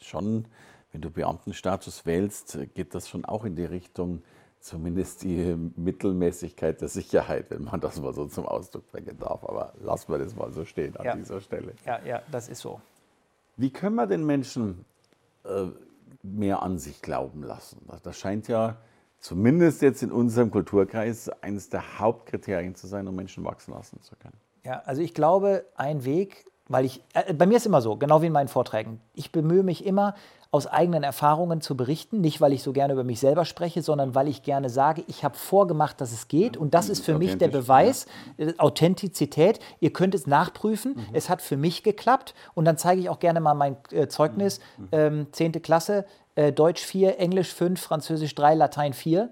schon, wenn du Beamtenstatus wählst, geht das schon auch in die Richtung, zumindest die Mittelmäßigkeit der Sicherheit, wenn man das mal so zum Ausdruck bringen darf. Aber lassen wir das mal so stehen an Ja. dieser Stelle. Ja, ja, das ist so. Wie können wir den Menschen äh, mehr an sich glauben lassen? Das scheint ja zumindest jetzt in unserem Kulturkreis eines der Hauptkriterien zu sein, um Menschen wachsen lassen zu können. Ja, also ich glaube, ein Weg, weil ich, äh, bei mir ist immer so, genau wie in meinen Vorträgen. Ich bemühe mich immer, aus eigenen Erfahrungen zu berichten. Nicht, weil ich so gerne über mich selber spreche, sondern weil ich gerne sage, ich habe vorgemacht, dass es geht. Und das ist für mich der Beweis, äh, Authentizität. Ihr könnt es nachprüfen. Es hat für mich geklappt. Und dann zeige ich auch gerne mal mein äh, Zeugnis. Ähm, 10. Klasse, äh, Deutsch 4, Englisch 5, Französisch 3, Latein 4.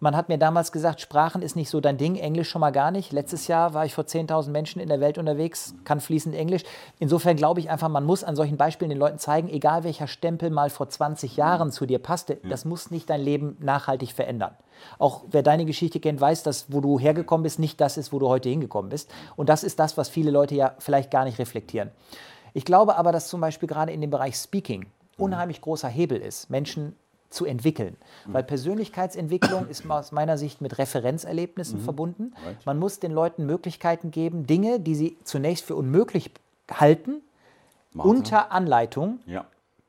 Man hat mir damals gesagt, Sprachen ist nicht so dein Ding, Englisch schon mal gar nicht. Letztes Jahr war ich vor 10.000 Menschen in der Welt unterwegs, kann fließend Englisch. Insofern glaube ich einfach, man muss an solchen Beispielen den Leuten zeigen, egal welcher Stempel mal vor 20 Jahren zu dir passte, das muss nicht dein Leben nachhaltig verändern. Auch wer deine Geschichte kennt, weiß, dass wo du hergekommen bist, nicht das ist, wo du heute hingekommen bist. Und das ist das, was viele Leute ja vielleicht gar nicht reflektieren. Ich glaube aber, dass zum Beispiel gerade in dem Bereich Speaking unheimlich großer Hebel ist, Menschen zu entwickeln. Weil Persönlichkeitsentwicklung ist aus meiner Sicht mit Referenzerlebnissen verbunden. Man muss den Leuten Möglichkeiten geben, Dinge, die sie zunächst für unmöglich halten, Sie. unter Anleitung Ja,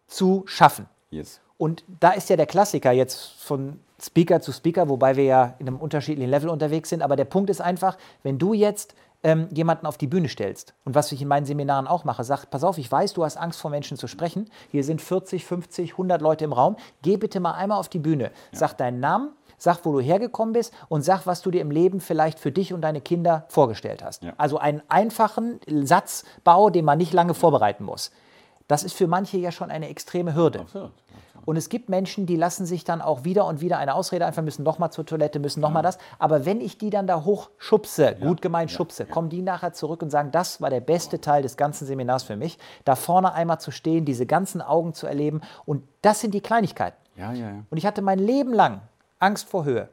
zu schaffen. yes. Und da ist ja der Klassiker jetzt von Speaker zu Speaker, wobei wir ja in einem unterschiedlichen Level unterwegs sind. Aber der Punkt ist einfach, wenn du jetzt ähm, jemanden auf die Bühne stellst und was ich in meinen Seminaren auch mache, sag, pass auf, ich weiß, du hast Angst vor Menschen zu sprechen. Hier sind 40, 50, 100 Leute im Raum. Geh bitte mal einmal auf die Bühne. Sag deinen Namen, sag, wo du hergekommen bist und sag, was du dir im Leben vielleicht für dich und deine Kinder vorgestellt hast. Ja. Also einen einfachen Satzbau, den man nicht lange vorbereiten muss. Das ist für manche ja schon eine extreme Hürde. Absolut. Und es gibt Menschen, die lassen sich dann auch wieder und wieder eine Ausrede einfallen, müssen nochmal zur Toilette, müssen nochmal das. Aber wenn ich die dann da hochschubse, gut gemeint schubse, kommen die nachher zurück und sagen, das war der beste Teil des ganzen Seminars für mich, da vorne einmal zu stehen, diese ganzen Augen zu erleben. Und das sind die Kleinigkeiten. Ja, ja, ja. Und ich hatte mein Leben lang Angst vor Höhe.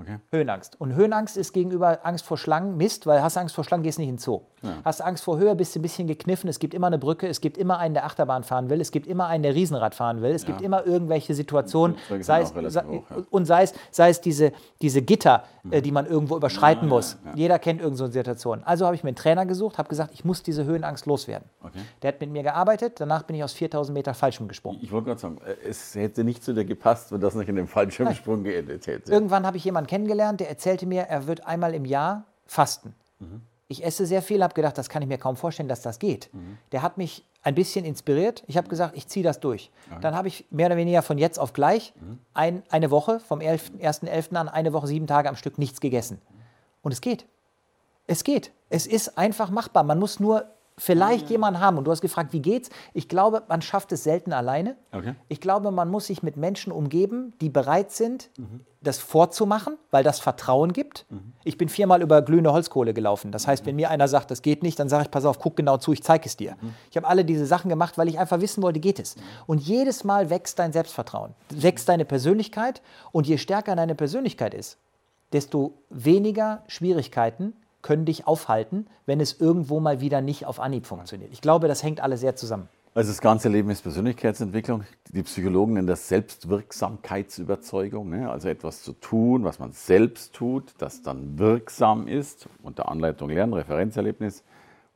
Okay. Höhenangst. Und Höhenangst ist gegenüber Angst vor Schlangen Mist, weil hast du Angst vor Schlangen, gehst nicht in den Zoo. Ja. Hast du Angst vor Höhe, bist du ein bisschen gekniffen. Es gibt immer eine Brücke, es gibt immer einen, der Achterbahn fahren will, es gibt immer einen, der Riesenrad fahren will, es gibt Ja. immer irgendwelche Situationen, sei es, sei, hoch, ja. und sei es, sei es diese, diese Gitter, äh, die man irgendwo überschreiten muss. Jeder kennt irgendeine so eine Situation. Also habe ich mir einen Trainer gesucht, habe gesagt, ich muss diese Höhenangst loswerden. Okay. Der hat mit mir gearbeitet, danach bin ich aus 4000 Meter Fallschirm gesprungen. Ich wollte gerade sagen, äh, es hätte nicht zu dir gepasst, wenn das nicht in dem Fallschirmsprung geendet hätte. Irgendwann habe ich jemanden kennengelernt, der erzählte mir, er wird einmal im Jahr fasten. Ich esse sehr viel, habe gedacht, das kann ich mir kaum vorstellen, dass das geht. Der hat mich ein bisschen inspiriert. Ich habe gesagt, ich ziehe das durch. Dann habe ich mehr oder weniger von jetzt auf gleich ein, eine Woche, vom 11 1.11. an, eine Woche, sieben Tage am Stück nichts gegessen. Und es geht. Es geht. Es ist einfach machbar. Man muss nur vielleicht jemanden haben. Und du hast gefragt, wie geht's? Ich glaube, man schafft es selten alleine. Okay. Ich glaube, man muss sich mit Menschen umgeben, die bereit sind, das vorzumachen, weil das Vertrauen gibt. Ich bin viermal über glühende Holzkohle gelaufen. Das heißt, wenn mir einer sagt, das geht nicht, dann sage ich, pass auf, guck genau zu, ich zeige es dir. Ich habe alle diese Sachen gemacht, weil ich einfach wissen wollte, geht es. Und jedes Mal wächst dein Selbstvertrauen, wächst deine Persönlichkeit. Und je stärker deine Persönlichkeit ist, desto weniger Schwierigkeiten können dich aufhalten, wenn es irgendwo mal wieder nicht auf Anhieb funktioniert. Ich glaube, das hängt alles sehr zusammen. Also das ganze Leben ist Persönlichkeitsentwicklung. Die Psychologen nennen das Selbstwirksamkeitsüberzeugung. Ne? Also etwas zu tun, was man selbst tut, das dann wirksam ist, unter Anleitung lernen, Referenzerlebnis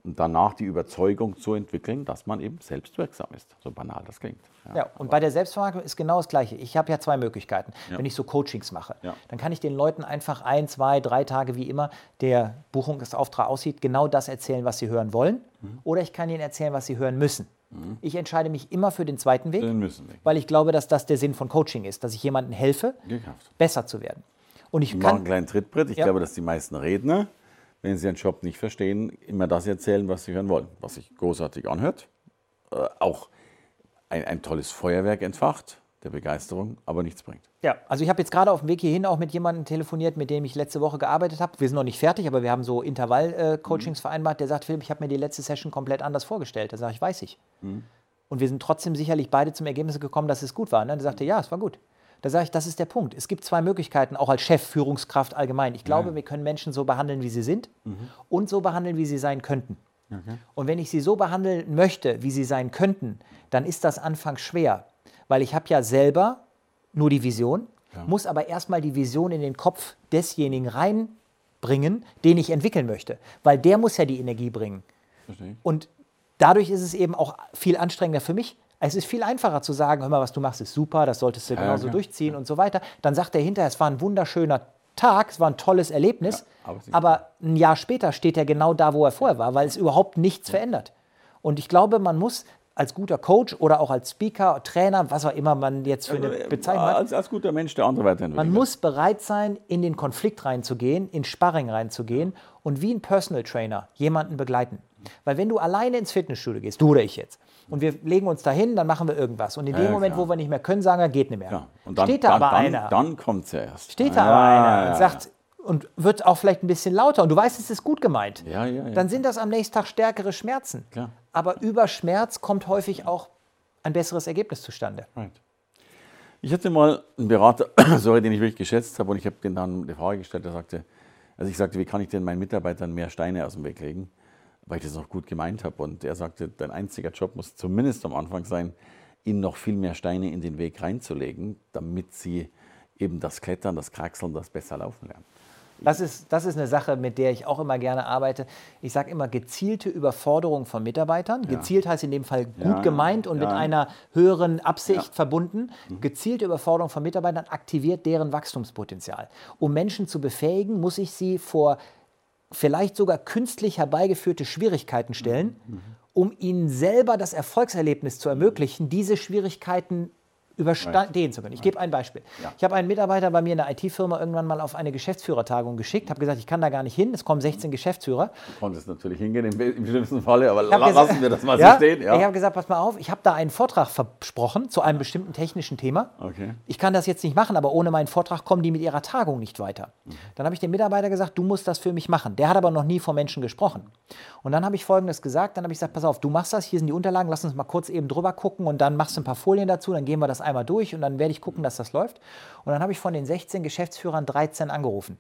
und danach die Überzeugung zu entwickeln, dass man eben selbst wirksam ist. So banal das klingt. Ja, und bei der Selbstvermarktung ist genau das Gleiche. Ich habe ja zwei Möglichkeiten. Wenn ich so Coachings mache, Ja. dann kann ich den Leuten einfach ein, zwei, drei Tage, wie immer der Buchungsauftrag aussieht, genau das erzählen, was sie hören wollen. Mhm. Oder ich kann ihnen erzählen, was sie hören müssen. Ich entscheide mich immer für den zweiten Weg, Den müssen wir. weil ich glaube, dass das der Sinn von Coaching ist, dass ich jemandem helfe, Gekauft. besser zu werden. Und ich Wir machen einen kann, kleinen Trittbrett. Ich Ja. glaube, dass die meisten Redner, wenn sie ihren Job nicht verstehen, immer das erzählen, was sie hören wollen. Was sich großartig anhört. Äh, auch ein, ein tolles Feuerwerk entfacht, der Begeisterung, aber nichts bringt. Ja, also ich habe jetzt gerade auf dem Weg hierhin auch mit jemandem telefoniert, mit dem ich letzte Woche gearbeitet habe. Wir sind noch nicht fertig, aber wir haben so Intervall-Coachings vereinbart. Der sagt, Philipp, ich habe mir die letzte Session komplett anders vorgestellt. Da sage ich, weiß ich. Und wir sind trotzdem sicherlich beide zum Ergebnis gekommen, dass es gut war. Ne? Der sagte, ja, es war gut. Da sage ich, das ist der Punkt. Es gibt zwei Möglichkeiten, auch als Chef, Führungskraft allgemein. Ich glaube, wir können Menschen so behandeln, wie sie sind und so behandeln, wie sie sein könnten. Und wenn ich sie so behandeln möchte, wie sie sein könnten, dann ist das anfangs schwer, weil ich habe ja selber nur die Vision, muss aber erstmal die Vision in den Kopf desjenigen reinbringen, den ich entwickeln möchte, weil der muss ja die Energie bringen. Verstehe? Und dadurch ist es eben auch viel anstrengender für mich. Es ist viel einfacher zu sagen, hör mal, was du machst, ist super, das solltest du Ja, genauso klar. durchziehen und so weiter. Dann sagt er hinterher, es war ein wunderschöner Tag, es war ein tolles Erlebnis, Ja, aber aber ein Jahr später steht er genau da, wo er vorher war, weil es überhaupt nichts verändert. Und ich glaube, man muss als guter Coach oder auch als Speaker, Trainer, was auch immer man jetzt für eine Bezeichnung hat, Als, als guter Mensch, der andere weiterentwickelt. man muss bereit sein, in den Konflikt reinzugehen, in Sparring reinzugehen und wie ein Personal Trainer jemanden begleiten. Weil wenn du alleine ins Fitnessstudio gehst, du oder ich jetzt, und wir legen uns dahin, dann machen wir irgendwas. Und in dem Ja, Moment, klar. wo wir nicht mehr können, sagen wir, geht nicht mehr. ja. Und dann, Steht da dann, aber dann, einer. Dann kommt es ja erst. Steht da aber einer und sagt, und wird auch vielleicht ein bisschen lauter und du weißt, es ist gut gemeint. Ja, ja, ja. Dann sind das am nächsten Tag stärkere Schmerzen. Klar. Aber über Schmerz kommt häufig auch ein besseres Ergebnis zustande. Right. Ich hatte mal einen Berater, sorry, den ich wirklich geschätzt habe, und ich habe den dann eine Frage gestellt, der sagte, also ich sagte, wie kann ich denn meinen Mitarbeitern mehr Steine aus dem Weg legen, weil ich das noch gut gemeint habe. Und er sagte, dein einziger Job muss zumindest am Anfang sein, ihnen noch viel mehr Steine in den Weg reinzulegen, damit sie eben das Klettern, das Kraxeln, das besser laufen lernen. Das ist, das ist eine Sache, mit der ich auch immer gerne arbeite. Ich sage immer gezielte Überforderung von Mitarbeitern. Gezielt heißt in dem Fall gut Ja, gemeint und mit ja. einer höheren Absicht Ja. verbunden. Gezielte Überforderung von Mitarbeitern aktiviert deren Wachstumspotenzial. Um Menschen zu befähigen, muss ich sie vor vielleicht sogar künstlich herbeigeführte Schwierigkeiten stellen, um ihnen selber das Erfolgserlebnis zu ermöglichen, diese Schwierigkeiten überstehen zu können. Ich gebe ein Beispiel. Ja. Ich habe einen Mitarbeiter bei mir in der IT-Firma irgendwann mal auf eine Geschäftsführertagung geschickt, habe gesagt, ich kann da gar nicht hin, es kommen 16 Geschäftsführer. Du konntest natürlich hingehen im, im schlimmsten Falle, aber lassen wir das mal ja, so stehen. Ja. Ich habe gesagt, pass mal auf, ich habe da einen Vortrag versprochen zu einem bestimmten technischen Thema. Okay. Ich kann das jetzt nicht machen, aber ohne meinen Vortrag kommen die mit ihrer Tagung nicht weiter. Dann habe ich dem Mitarbeiter gesagt, du musst das für mich machen. Der hat aber noch nie vor Menschen gesprochen. Und dann habe ich Folgendes gesagt, dann habe ich gesagt, pass auf, du machst das, hier sind die Unterlagen, lass uns mal kurz eben drüber gucken und dann machst du ein paar Folien dazu, dann gehen wir das einmal durch und dann werde ich gucken, dass das läuft. Und dann habe ich von den 16 Geschäftsführern 13 angerufen.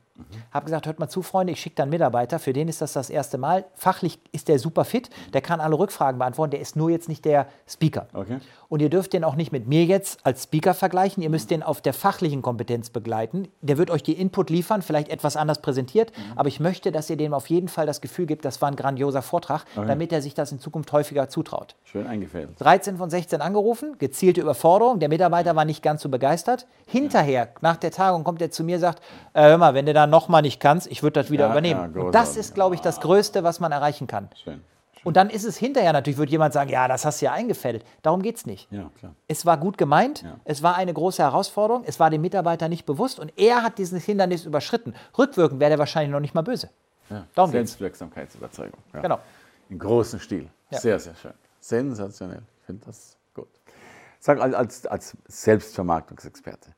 Habe gesagt, hört mal zu, Freunde, ich schicke da einen Mitarbeiter, für den ist das das erste Mal. Fachlich ist der super fit, der kann alle Rückfragen beantworten, der ist nur jetzt nicht der Speaker. Okay. Und ihr dürft den auch nicht mit mir jetzt als Speaker vergleichen. Ihr müsst den auf der fachlichen Kompetenz begleiten. Der wird euch die Input liefern, vielleicht etwas anders präsentiert. Aber ich möchte, dass ihr dem auf jeden Fall das Gefühl gibt, das war ein grandioser Vortrag, damit er sich das in Zukunft häufiger zutraut. Schön eingefädelt. 13 von 16 angerufen, gezielte Überforderung. Der Mitarbeiter war nicht ganz so begeistert. Hinterher, nach der Tagung, kommt er zu mir und sagt: äh, Hör mal, wenn du da nochmal nicht kannst, ich würde das wieder Ja, übernehmen. ja, das ist, glaube ich, das Größte, was man erreichen kann. Schön. Und dann ist es hinterher natürlich, wird jemand sagen: Ja, das hast du ja eingefädelt. Darum geht es nicht. Ja. Es war gut gemeint, Ja. es war eine große Herausforderung, es war dem Mitarbeiter nicht bewusst und er hat dieses Hindernis überschritten. Rückwirkend wäre er wahrscheinlich noch nicht mal böse. Ja. Darum. Selbstwirksamkeitsüberzeugung. Ja. Genau. In großem Stil. Sehr, sehr schön. Sensationell. Ich finde das gut. Sag als, als, als Selbstvermarktungsexperte,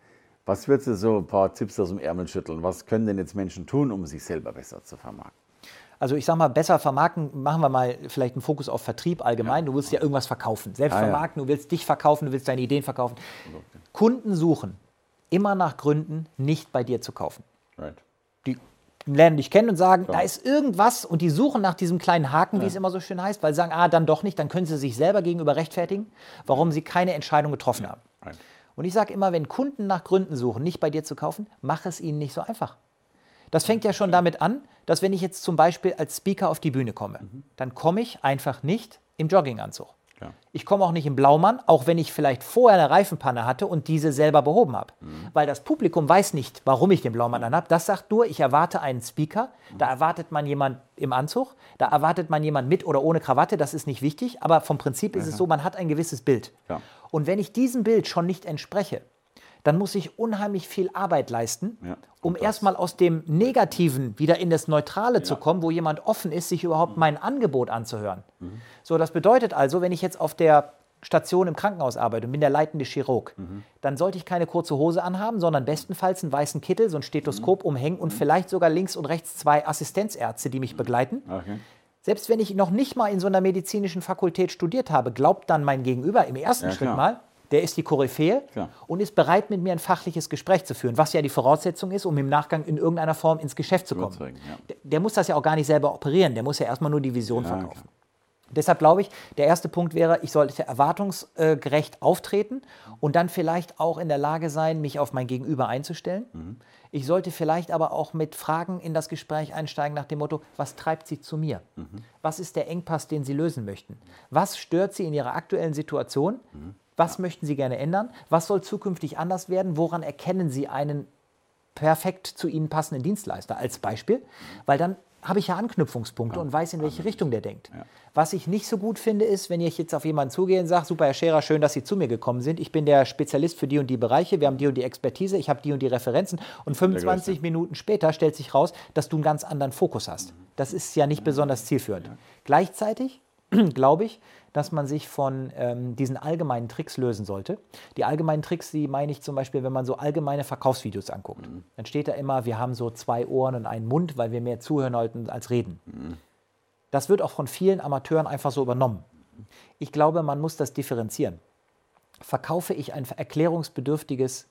was würdest du so ein paar Tipps aus dem Ärmel schütteln? Was können denn jetzt Menschen tun, um sich selber besser zu vermarkten? Also ich sag mal, besser vermarkten, machen wir mal vielleicht einen Fokus auf Vertrieb allgemein. Du willst ja irgendwas verkaufen. Selbst Ah, ja. vermarkten, du willst dich verkaufen, du willst deine Ideen verkaufen. Kunden suchen immer nach Gründen, nicht bei dir zu kaufen. Right. Die lernen dich kennen und sagen, Klar. da ist irgendwas und die suchen nach diesem kleinen Haken, wie es immer so schön heißt, weil sie sagen, ah, dann doch nicht, dann können sie sich selber gegenüber rechtfertigen, warum sie keine Entscheidung getroffen haben. Right. Und ich sage immer, wenn Kunden nach Gründen suchen, nicht bei dir zu kaufen, mach es ihnen nicht so einfach. Das fängt ja schon damit an, dass wenn ich jetzt zum Beispiel als Speaker auf die Bühne komme, dann komme ich einfach nicht im Jogginganzug. Klar. Ich komme auch nicht im Blaumann, auch wenn ich vielleicht vorher eine Reifenpanne hatte und diese selber behoben habe. Weil das Publikum weiß nicht, warum ich den Blaumann anhabe. Das sagt nur, ich erwarte einen Speaker. Da erwartet man jemand im Anzug, da erwartet man jemand mit oder ohne Krawatte, das ist nicht wichtig. Aber vom Prinzip ist es so, man hat ein gewisses Bild. Ja. Und wenn ich diesem Bild schon nicht entspreche, dann muss ich unheimlich viel Arbeit leisten, Ja, um erstmal aus dem Negativen wieder in das Neutrale zu kommen, wo jemand offen ist, sich überhaupt mein Angebot anzuhören. Mhm. So, das bedeutet also, wenn ich jetzt auf der Station im Krankenhaus arbeite und bin der leitende Chirurg, Mhm. dann sollte ich keine kurze Hose anhaben, sondern bestenfalls einen weißen Kittel, so ein Stethoskop Mhm. umhängen und vielleicht sogar links und rechts zwei Assistenzärzte, die mich begleiten. Okay. Selbst wenn ich noch nicht mal in so einer medizinischen Fakultät studiert habe, glaubt dann mein Gegenüber im ersten Ja, Schritt klar. mal, der ist die Koryphäe Klar. und ist bereit, mit mir ein fachliches Gespräch zu führen, was ja die Voraussetzung ist, um im Nachgang in irgendeiner Form ins Geschäft zu kommen. Ja. Der, der muss das ja auch gar nicht selber operieren, der muss ja erstmal nur die Vision Ja, verkaufen. klar. Deshalb glaube ich, der erste Punkt wäre, ich sollte erwartungsgerecht auftreten und dann vielleicht auch in der Lage sein, mich auf mein Gegenüber einzustellen. Mhm. Ich sollte vielleicht aber auch mit Fragen in das Gespräch einsteigen nach dem Motto, was treibt Sie zu mir? Mhm. Was ist der Engpass, den Sie lösen möchten? Was stört Sie in Ihrer aktuellen Situation? Mhm. Was möchten Sie gerne ändern? Was soll zukünftig anders werden? Woran erkennen Sie einen perfekt zu Ihnen passenden Dienstleister als Beispiel? Weil dann habe ich ja Anknüpfungspunkte und weiß, in welche Richtung der denkt. Was ich nicht so gut finde, ist, wenn ich jetzt auf jemanden zugehe und sage, super, Herr Scherer, schön, dass Sie zu mir gekommen sind. Ich bin der Spezialist für die und die Bereiche, wir haben die und die Expertise, ich habe die und die Referenzen und 25 Minuten später stellt sich raus, dass du einen ganz anderen Fokus hast. Das ist ja nicht besonders zielführend. Gleichzeitig glaube ich, dass man sich von ähm, diesen allgemeinen Tricks lösen sollte. Die allgemeinen Tricks, die meine ich zum Beispiel, wenn man so allgemeine Verkaufsvideos anguckt. Dann steht da immer, wir haben so zwei Ohren und einen Mund, weil wir mehr zuhören wollten als reden. Das wird auch von vielen Amateuren einfach so übernommen. Ich glaube, man muss das differenzieren. Verkaufe ich ein erklärungsbedürftiges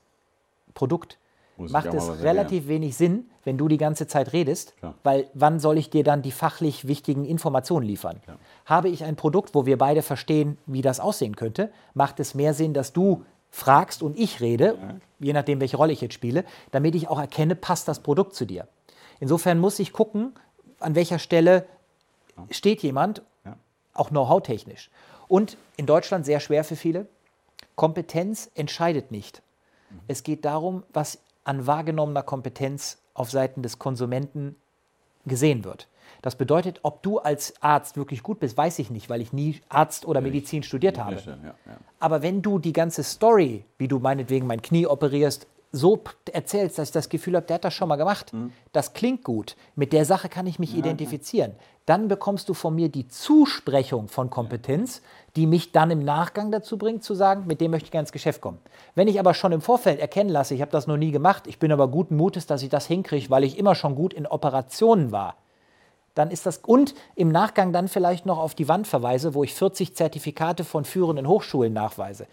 Produkt, Muss macht es relativ wenig Sinn, wenn du die ganze Zeit redest, Klar. weil wann soll ich dir dann die fachlich wichtigen Informationen liefern? Habe ich ein Produkt, wo wir beide verstehen, wie das aussehen könnte, macht es mehr Sinn, dass du fragst und ich rede, je nachdem, welche Rolle ich jetzt spiele, damit ich auch erkenne, passt das Produkt zu dir. Insofern muss ich gucken, an welcher Stelle steht jemand, Ja. auch Know-how-technisch. Und in Deutschland sehr schwer für viele, Kompetenz entscheidet nicht. Es geht darum, was an wahrgenommener Kompetenz auf Seiten des Konsumenten gesehen wird. Das bedeutet, ob du als Arzt wirklich gut bist, weiß ich nicht, weil ich nie Arzt oder Medizin studiert habe. Ja, ja, ja. Aber wenn du die ganze Story, wie du meinetwegen mein Knie operierst, so erzählst, dass ich das Gefühl habe, der hat das schon mal gemacht, das klingt gut, mit der Sache kann ich mich identifizieren, dann bekommst du von mir die Zusprechung von Kompetenz, die mich dann im Nachgang dazu bringt, zu sagen, mit dem möchte ich gerne ins Geschäft kommen. Wenn ich aber schon im Vorfeld erkennen lasse, ich habe das noch nie gemacht, ich bin aber guten Mutes, dass ich das hinkriege, weil ich immer schon gut in Operationen war, dann ist das und im Nachgang dann vielleicht noch auf die Wand verweise, wo ich 40 Zertifikate von führenden Hochschulen nachweise,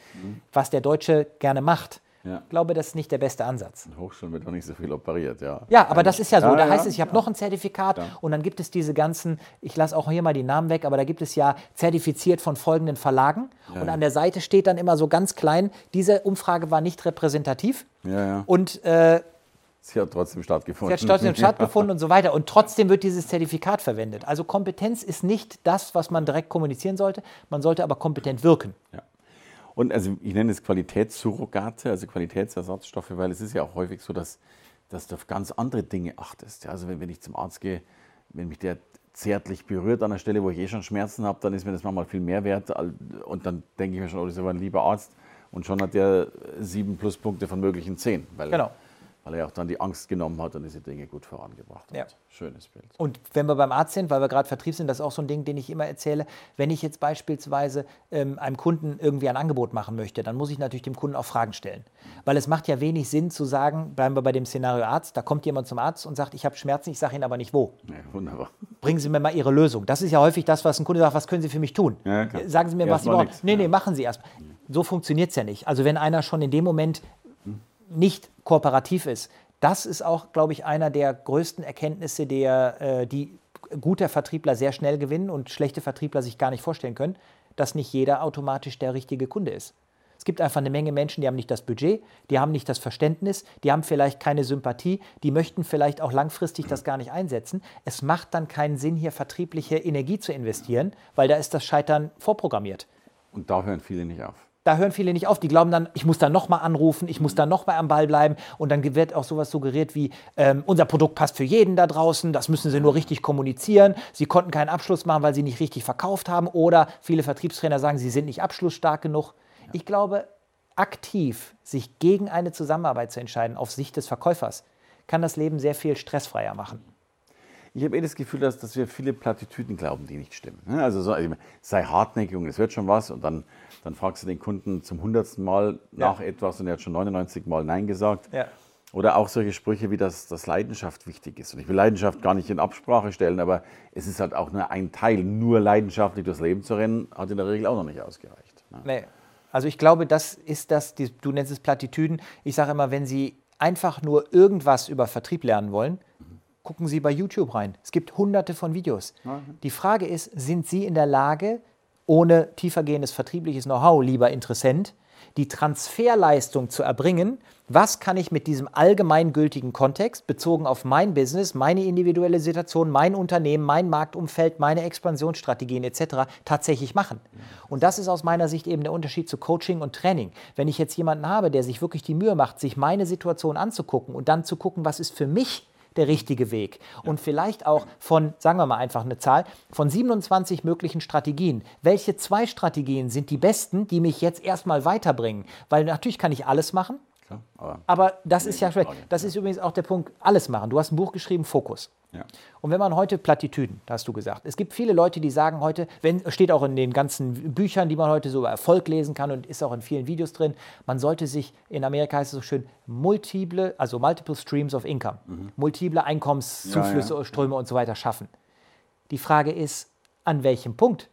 was der Deutsche gerne macht. Ja. Ich glaube, das ist nicht der beste Ansatz. In Hochschulen wird noch nicht so viel operiert, ja. Ja, aber das ist ja so. Ja, da heißt es, ich habe noch ein Zertifikat und dann gibt es diese ganzen, ich lasse auch hier mal die Namen weg, aber da gibt es ja zertifiziert von folgenden Verlagen und an der Seite steht dann immer so ganz klein, diese Umfrage war nicht repräsentativ Ja, ja. und äh, Sie hat trotzdem stattgefunden. Sie hat trotzdem stattgefunden und so weiter. Und trotzdem wird dieses Zertifikat verwendet. Also Kompetenz ist nicht das, was man direkt kommunizieren sollte. Man sollte aber kompetent wirken. Ja. Und also ich nenne es Qualitätssurrogate, also Qualitätsersatzstoffe, weil es ist ja auch häufig so, dass, dass du auf ganz andere Dinge achtest. Also wenn, wenn ich zum Arzt gehe, wenn mich der zärtlich berührt an der Stelle, wo ich eh schon Schmerzen habe, dann ist mir das manchmal viel mehr wert. Und dann denke ich mir schon, oh, das ist aber ein lieber Arzt. Und schon hat der sieben Pluspunkte von möglichen zehn. Weil, Genau. Weil er auch dann die Angst genommen hat und diese Dinge gut vorangebracht hat. Ja. Schönes Bild. Und wenn wir beim Arzt sind, weil wir gerade Vertrieb sind, das ist auch so ein Ding, den ich immer erzähle. Wenn ich jetzt beispielsweise ähm, einem Kunden irgendwie ein Angebot machen möchte, dann muss ich natürlich dem Kunden auch Fragen stellen. Weil es macht ja wenig Sinn zu sagen, bleiben wir bei dem Szenario Arzt, da kommt jemand zum Arzt und sagt, ich habe Schmerzen, ich sage Ihnen aber nicht wo. Ja, wunderbar. Bringen Sie mir mal Ihre Lösung. Das ist ja häufig das, was ein Kunde sagt, was können Sie für mich tun? Ja. Sagen Sie mir, was Sie brauchen. nix. Nee, nee, machen Sie erst. So funktioniert es ja nicht. Also wenn einer schon in dem Moment nicht kooperativ ist, das ist auch, glaube ich, einer der größten Erkenntnisse, der, äh, die gute Vertriebler sehr schnell gewinnen und schlechte Vertriebler sich gar nicht vorstellen können, dass nicht jeder automatisch der richtige Kunde ist. Es gibt einfach eine Menge Menschen, die haben nicht das Budget, die haben nicht das Verständnis, die haben vielleicht keine Sympathie, die möchten vielleicht auch langfristig das gar nicht einsetzen. Es macht dann keinen Sinn, hier vertriebliche Energie zu investieren, weil da ist das Scheitern vorprogrammiert. Und da hören viele nicht auf. Da hören viele nicht auf. Die glauben dann, ich muss da nochmal anrufen, ich muss da nochmal am Ball bleiben. Und dann wird auch sowas suggeriert wie, ähm, unser Produkt passt für jeden da draußen, das müssen sie nur richtig kommunizieren. Sie konnten keinen Abschluss machen, weil sie nicht richtig verkauft haben. Oder viele Vertriebstrainer sagen, sie sind nicht abschlussstark genug. Ich glaube, aktiv sich gegen eine Zusammenarbeit zu entscheiden, auf Sicht des Verkäufers, kann das Leben sehr viel stressfreier machen. Ich habe eh das Gefühl, dass, dass wir viele Plattitüden glauben, die nicht stimmen. ne? Also so, sei hartnäckig, Junge, es wird schon was. Und dann, dann fragst du den Kunden zum hundertsten Mal nach etwas und er hat schon 99 Mal Nein gesagt. Ja. Oder auch solche Sprüche wie, dass, dass Leidenschaft wichtig ist. Und ich will Leidenschaft gar nicht in Absprache stellen, aber es ist halt auch nur ein Teil. Nur leidenschaftlich durchs Leben zu rennen, hat in der Regel auch noch nicht ausgereicht. ne? Nee. Also ich glaube, das ist das, die, du nennst es Plattitüden. Ich sage immer, wenn Sie einfach nur irgendwas über Vertrieb lernen wollen, gucken Sie bei YouTube rein. Es gibt hunderte von Videos. Die Frage ist, sind Sie in der Lage, ohne tiefergehendes vertriebliches Know-how, lieber Interessent, die Transferleistung zu erbringen, was kann ich mit diesem allgemeingültigen Kontext, bezogen auf mein Business, meine individuelle Situation, mein Unternehmen, mein Marktumfeld, meine Expansionsstrategien etc. tatsächlich machen. Und das ist aus meiner Sicht eben der Unterschied zu Coaching und Training. Wenn ich jetzt jemanden habe, der sich wirklich die Mühe macht, sich meine Situation anzugucken und dann zu gucken, was ist für mich der richtige Weg. Und vielleicht auch von, sagen wir mal einfach eine Zahl, von 27 möglichen Strategien. Welche zwei Strategien sind die besten, die mich jetzt erstmal weiterbringen? Weil natürlich kann ich alles machen, aber aber das ist ja schlecht. Das ist übrigens auch der Punkt, alles machen. Du hast ein Buch geschrieben, Fokus. Ja. Und wenn man heute Plattitüden, da hast du gesagt, es gibt viele Leute, die sagen heute, wenn, steht auch in den ganzen Büchern, die man heute so über Erfolg lesen kann und ist auch in vielen Videos drin, man sollte sich, in Amerika heißt es so schön, multiple, also multiple streams of income, multiple Einkommenszuflüsse, Ja, ja. Ströme und so weiter schaffen. Die Frage ist, an welchem Punkt?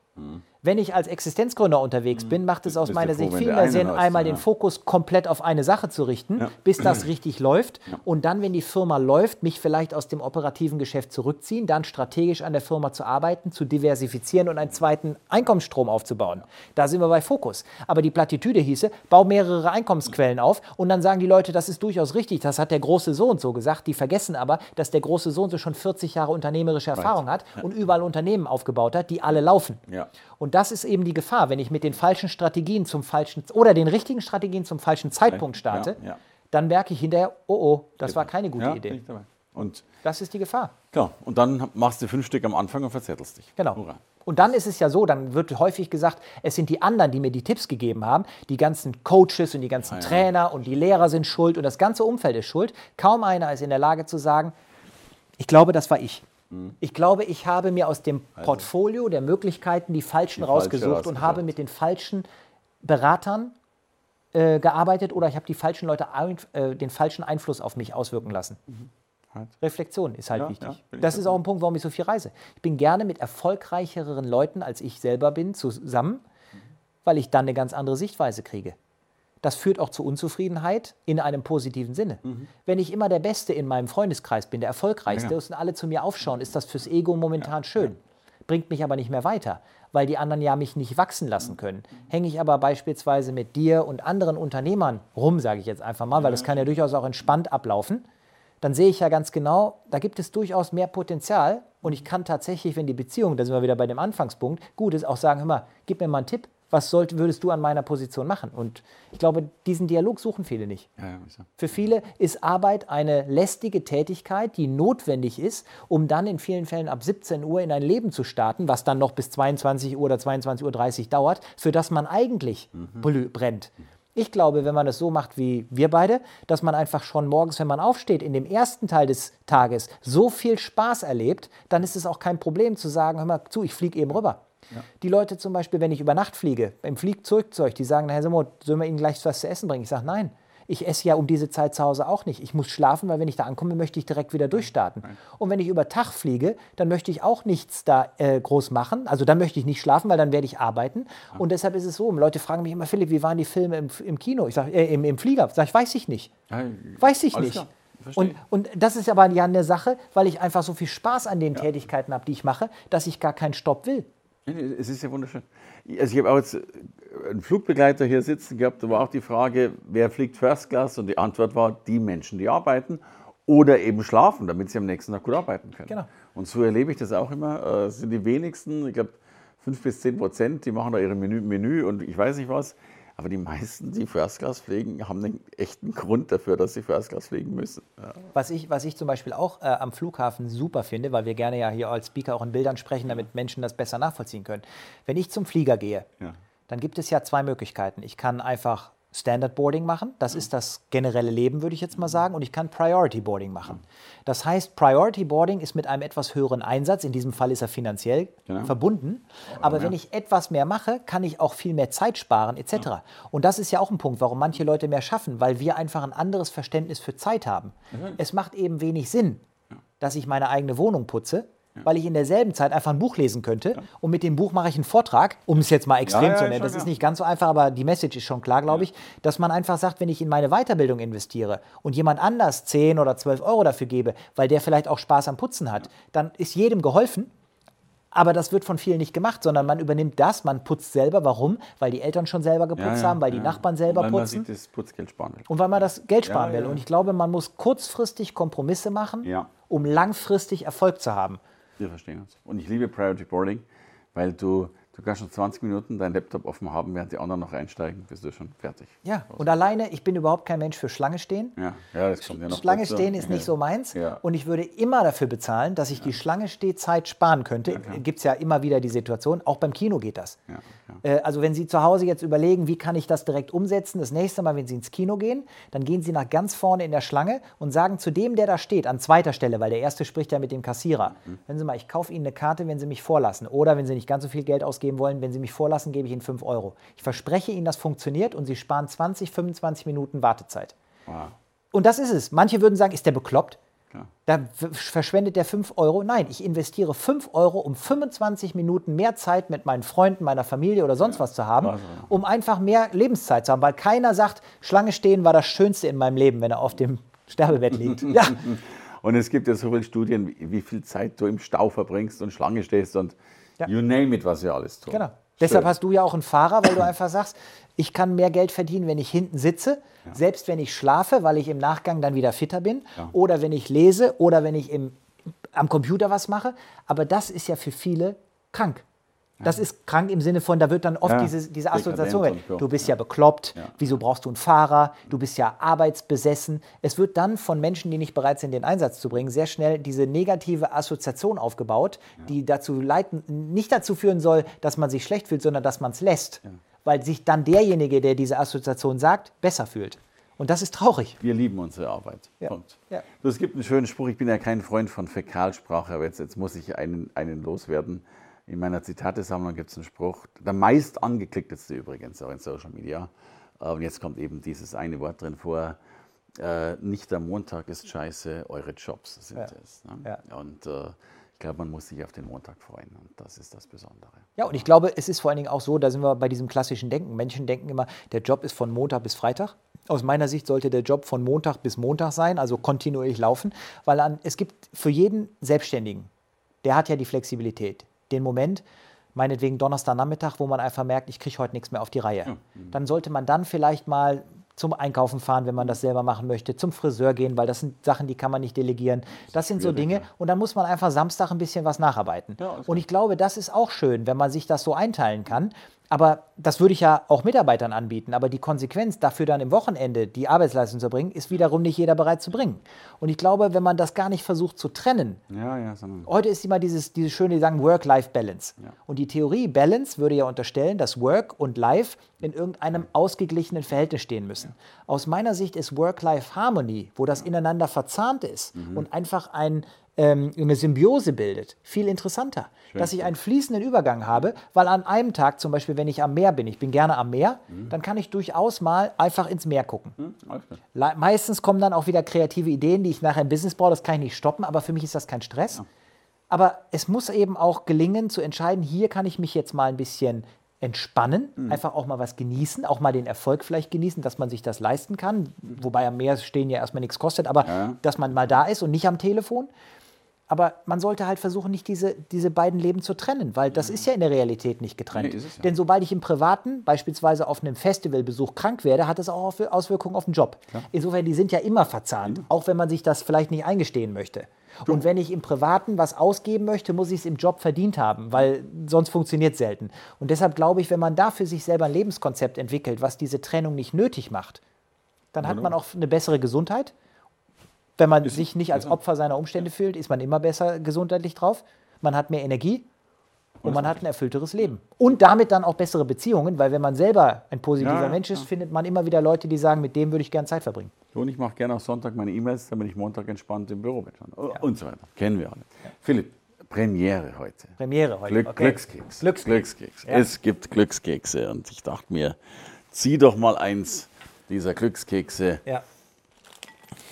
Wenn ich als Existenzgründer unterwegs bin, macht es aus meiner Sicht viel mehr Sinn, einmal ja. den Fokus komplett auf eine Sache zu richten, bis das richtig läuft. Und dann, wenn die Firma läuft, mich vielleicht aus dem operativen Geschäft zurückziehen, dann strategisch an der Firma zu arbeiten, zu diversifizieren und einen zweiten Einkommensstrom aufzubauen. Da sind wir bei Fokus. Aber die Plattitüde hieße, bau mehrere Einkommensquellen auf und dann sagen die Leute, das ist durchaus richtig, das hat der große so und so gesagt. Die vergessen aber, dass der große so und so schon 40 Jahre unternehmerische Erfahrung hat und überall Unternehmen aufgebaut hat, die alle laufen. Ja. Und das ist eben die Gefahr, wenn ich mit den falschen Strategien zum falschen oder den richtigen Strategien zum falschen Zeitpunkt starte, Ja, ja. dann merke ich hinterher, oh oh, das war keine gute ja, Idee. Und Das ist die Gefahr. Klar, und dann machst du fünf Stück am Anfang und verzettelst dich. Genau. Hurra. Und dann ist es ja so, dann wird häufig gesagt, es sind die anderen, die mir die Tipps gegeben haben. Die ganzen Coaches und die ganzen ja. Trainer und die Lehrer sind schuld und das ganze Umfeld ist schuld. Kaum einer ist in der Lage zu sagen, ich glaube, das war ich. Mhm. Ich glaube, ich habe mir aus dem also. Portfolio der Möglichkeiten die falschen die rausgesucht falsche und habe mit den falschen Beratern äh, gearbeitet oder ich habe die falschen Leute ein, äh, den falschen Einfluss auf mich auswirken lassen. Mhm. Halt. Reflexion ist halt ja, wichtig. Ja, das ist auch ein Punkt, warum ich so viel reise. Ich bin gerne mit erfolgreicheren Leuten, als ich selber bin, zusammen, mhm. weil ich dann eine ganz andere Sichtweise kriege. Das führt auch zu Unzufriedenheit in einem positiven Sinne. Mhm. Wenn ich immer der Beste in meinem Freundeskreis bin, der Erfolgreichste, ja. und alle zu mir aufschauen, ist das fürs Ego momentan schön. Bringt mich aber nicht mehr weiter, weil die anderen ja mich nicht wachsen lassen können. Hänge ich aber beispielsweise mit dir und anderen Unternehmern rum, sage ich jetzt einfach mal, weil das kann ja durchaus auch entspannt ablaufen, dann sehe ich ja ganz genau, da gibt es durchaus mehr Potenzial und ich kann tatsächlich, wenn die Beziehung, da sind wir wieder bei dem Anfangspunkt, gut ist, auch sagen, hör mal, gib mir mal einen Tipp, was sollt, würdest du an meiner Position machen? Und ich glaube, diesen Dialog suchen viele nicht. Ja, ja, Für viele ist Arbeit eine lästige Tätigkeit, die notwendig ist, um dann in vielen Fällen ab 17 Uhr in ein Leben zu starten, was dann noch bis 22 Uhr oder 22.30 Uhr dauert, für das man eigentlich mhm. brennt. Ich glaube, wenn man es so macht wie wir beide, dass man einfach schon morgens, wenn man aufsteht, in dem ersten Teil des Tages so viel Spaß erlebt, dann ist es auch kein Problem zu sagen, hör mal zu, ich fliege eben rüber. Ja. Die Leute zum Beispiel, wenn ich über Nacht fliege, im Flugzeug, die sagen, Herr Simon, sollen wir Ihnen gleich was zu essen bringen? Ich sage, nein, ich esse ja um diese Zeit zu Hause auch nicht. Ich muss schlafen, weil wenn ich da ankomme, möchte ich direkt wieder durchstarten. Und wenn ich über Tag fliege, dann möchte ich auch nichts da äh, groß machen. Also dann möchte ich nicht schlafen, weil dann werde ich arbeiten. Und deshalb ist es so, Leute fragen mich immer, Philipp, wie waren die Filme im, im Kino? Ich sage, äh, im, im Flieger. Sag ich, weiß ich nicht. Weiß ich nicht. Und, und, das ist aber ja eine Sache, weil ich einfach so viel Spaß an den ja. Tätigkeiten habe, die ich mache, dass ich gar keinen Stopp will. Es ist ja wunderschön. Also ich habe auch jetzt einen Flugbegleiter hier sitzen gehabt, da war auch die Frage, wer fliegt First Class? Und die Antwort war, die Menschen, die arbeiten oder eben schlafen, damit sie am nächsten Tag gut arbeiten können. Genau. Und so erlebe ich das auch immer. Äh, es sind die wenigsten, ich glaube fünf bis zehn Prozent, die machen da ihre Menü, Menü und ich weiß nicht was. Aber die meisten, die First Class fliegen, haben einen echten Grund dafür, dass sie First Class fliegen müssen. Ja. Was, ich, was ich zum Beispiel auch äh, am Flughafen super finde, weil wir gerne ja hier als Speaker auch in Bildern sprechen, damit Menschen das besser nachvollziehen können. Wenn ich zum Flieger gehe, ja. dann gibt es ja zwei Möglichkeiten. Ich kann einfach Standard Boarding machen. Das ist das generelle Leben, würde ich jetzt mal sagen. Und ich kann Priority Boarding machen. Das heißt, Priority Boarding ist mit einem etwas höheren Einsatz. In diesem Fall ist er finanziell genau. verbunden. Aber ja. wenn ich etwas mehr mache, kann ich auch viel mehr Zeit sparen, etc. Ja. Und das ist ja auch ein Punkt, warum manche Leute mehr schaffen, weil wir einfach ein anderes Verständnis für Zeit haben. Mhm. Es macht eben wenig Sinn, dass ich meine eigene Wohnung putze, weil ich in derselben Zeit einfach ein Buch lesen könnte. Ja. Und mit dem Buch mache ich einen Vortrag, um es jetzt mal extrem ja, ja, zu nennen. Das ist nicht ganz so einfach, aber die Message ist schon klar, glaube ich, dass man einfach sagt, wenn ich in meine Weiterbildung investiere und jemand anders 10 oder 12 Euro dafür gebe, weil der vielleicht auch Spaß am Putzen hat, dann ist jedem geholfen. Aber das wird von vielen nicht gemacht, sondern man übernimmt das, man putzt selber. Warum? Weil die Eltern schon selber geputzt haben, weil die Nachbarn selber und weil putzen. Man das Putzgeld sparen will. Und weil man das Geld sparen will. Und ich glaube, man muss kurzfristig Kompromisse machen, um langfristig Erfolg zu haben. Wir verstehen uns. Und ich liebe Priority Boarding, weil du Du kannst schon 20 Minuten deinen Laptop offen haben, während die anderen noch einsteigen, bist du schon fertig. Ja, und alleine, ich bin überhaupt kein Mensch für Schlange stehen. Ja, ja das kommt ja noch Schlange dazu. stehen ist nicht so meins. Ja. Und ich würde immer dafür bezahlen, dass ich ja. die Schlange Stehzeit sparen könnte. Ja, Gibt es ja immer wieder die Situation, auch beim Kino geht das. Äh, also wenn Sie zu Hause jetzt überlegen, wie kann ich das direkt umsetzen, das nächste Mal, wenn Sie ins Kino gehen, dann gehen Sie nach ganz vorne in der Schlange und sagen zu dem, der da steht, an zweiter Stelle, weil der erste spricht ja mit dem Kassierer, mhm. hören Sie mal, ich kaufe Ihnen eine Karte, wenn Sie mich vorlassen. Oder wenn Sie nicht ganz so viel Geld ausgeben wollen, wenn Sie mich vorlassen vorlassen, gebe ich Ihnen 5 Euro. Ich verspreche Ihnen, das funktioniert und Sie sparen 20, 25 Minuten Wartezeit. Wow. Und das ist es. Manche würden sagen, ist der bekloppt? Da verschwendet der 5 Euro. Nein, ich investiere 5 Euro, um 25 Minuten mehr Zeit mit meinen Freunden, meiner Familie oder sonst ja. was zu haben, also, ja. um einfach mehr Lebenszeit zu haben. Weil keiner sagt, Schlange stehen war das Schönste in meinem Leben, wenn er auf dem Sterbebett liegt. ja. Und es gibt ja so viele Studien, wie viel Zeit du im Stau verbringst und Schlange stehst und you name it, was wir alles tun. Genau. Deshalb hast du ja auch einen Fahrer, weil du einfach sagst, ich kann mehr Geld verdienen, wenn ich hinten sitze, ja. selbst wenn ich schlafe, weil ich im Nachgang dann wieder fitter bin, ja. oder wenn ich lese oder wenn ich im, am Computer was mache. Aber das ist ja für viele krank. Das ist krank im Sinne von, da wird dann oft Ja, diese, diese Assoziation, so. du bist ja bekloppt, Ja. wieso brauchst du einen Fahrer, du bist ja arbeitsbesessen. Es wird dann von Menschen, die nicht bereit sind, den Einsatz zu bringen, sehr schnell diese negative Assoziation aufgebaut, die dazu leiten, nicht dazu führen soll, dass man sich schlecht fühlt, sondern dass man es lässt. Weil sich dann derjenige, der diese Assoziation sagt, besser fühlt. Und das ist traurig. Wir lieben unsere Arbeit. Ja. Punkt. Ja. Du, Es gibt einen schönen Spruch, ich bin ja kein Freund von Fäkalsprache, aber jetzt, jetzt muss ich einen, einen loswerden. In meiner Zitatesammlung gibt es einen Spruch, der meist angeklickteste übrigens, auch in Social Media. Äh, Und jetzt kommt eben dieses eine Wort drin vor. Äh, nicht der Montag ist scheiße, eure Jobs sind Ja. es. Ne? Ja. Und äh, ich glaube, man muss sich auf den Montag freuen und das ist das Besondere. Ja, und ich glaube, es ist vor allen Dingen auch so, da sind wir bei diesem klassischen Denken. Menschen denken immer, der Job ist von Montag bis Freitag. Aus meiner Sicht sollte der Job von Montag bis Montag sein, also kontinuierlich laufen, weil an, es gibt für jeden Selbstständigen, der hat ja die Flexibilität, den Moment, meinetwegen Donnerstagnachmittag, wo man einfach merkt, ich kriege heute nichts mehr auf die Reihe. Dann sollte man dann vielleicht mal zum Einkaufen fahren, wenn man das selber machen möchte, zum Friseur gehen, weil das sind Sachen, die kann man nicht delegieren. Das sind so Dinge. ja. Und dann muss man einfach Samstag ein bisschen was nacharbeiten. Ja, alles und ich glaube, das ist auch schön, wenn man sich das so einteilen kann. Aber das würde ich ja auch Mitarbeitern anbieten. Aber die Konsequenz dafür dann im Wochenende die Arbeitsleistung zu erbringen, ist wiederum nicht jeder bereit zu bringen. Und ich glaube, wenn man das gar nicht versucht zu trennen, Ja, ja, Heute ist immer dieses, dieses schöne, die sagen Work-Life-Balance. Ja. Und die Theorie Balance würde ja unterstellen, dass Work und Life in irgendeinem ausgeglichenen Verhältnis stehen müssen. Aus meiner Sicht ist Work-Life-Harmony, wo das ineinander verzahnt ist Mhm. und einfach ein, ähm, eine Symbiose bildet, viel interessanter. Dass ich einen fließenden Übergang habe, weil an einem Tag, zum Beispiel, wenn ich am Meer bin, ich bin gerne am Meer, Mhm. dann kann ich durchaus mal einfach ins Meer gucken. hm, klar. Le- Meistens kommen dann auch wieder kreative Ideen, die ich nachher im Business brauche. Das kann ich nicht stoppen, aber für mich ist das kein Stress. Aber es muss eben auch gelingen, zu entscheiden, hier kann ich mich jetzt mal ein bisschen entspannen, Mhm. einfach auch mal was genießen, auch mal den Erfolg vielleicht genießen, dass man sich das leisten kann. Wobei am Meer stehen ja erstmal nichts kostet, aber Ja. dass man mal da ist und nicht am Telefon. Aber man sollte halt versuchen, nicht diese, diese beiden Leben zu trennen, weil das ist ja in der Realität nicht getrennt. Nee, ja. Denn sobald ich im Privaten, beispielsweise auf einem Festivalbesuch krank werde, hat das auch Auswir- Auswirkungen auf den Job. Insofern, die sind ja immer verzahnt, auch wenn man sich das vielleicht nicht eingestehen möchte. Und wenn ich im Privaten was ausgeben möchte, muss ich es im Job verdient haben, weil sonst funktioniert es selten. Und deshalb glaube ich, wenn man da für sich selber ein Lebenskonzept entwickelt, was diese Trennung nicht nötig macht, dann hat man auch eine bessere Gesundheit. Wenn man sich nicht als Opfer seiner Umstände fühlt, ist man immer besser gesundheitlich drauf. Man hat mehr Energie und man hat ein erfüllteres Leben. Und damit dann auch bessere Beziehungen, weil wenn man selber ein positiver Ja, ja, Mensch ist, findet man immer wieder Leute, die sagen, mit dem würde ich gerne Zeit verbringen. Und ich mache gerne auch Sonntag meine E-Mails, damit ich Montag entspannt im Büro bin. Und so weiter. Kennen wir alle. Philipp, Premiere heute. Premiere heute. Glück, okay. Glückskeks. Glückskeks. Glückskeks. Ja. Es gibt Glückskekse. Und ich dachte mir, zieh doch mal eins dieser Glückskekse, Ja,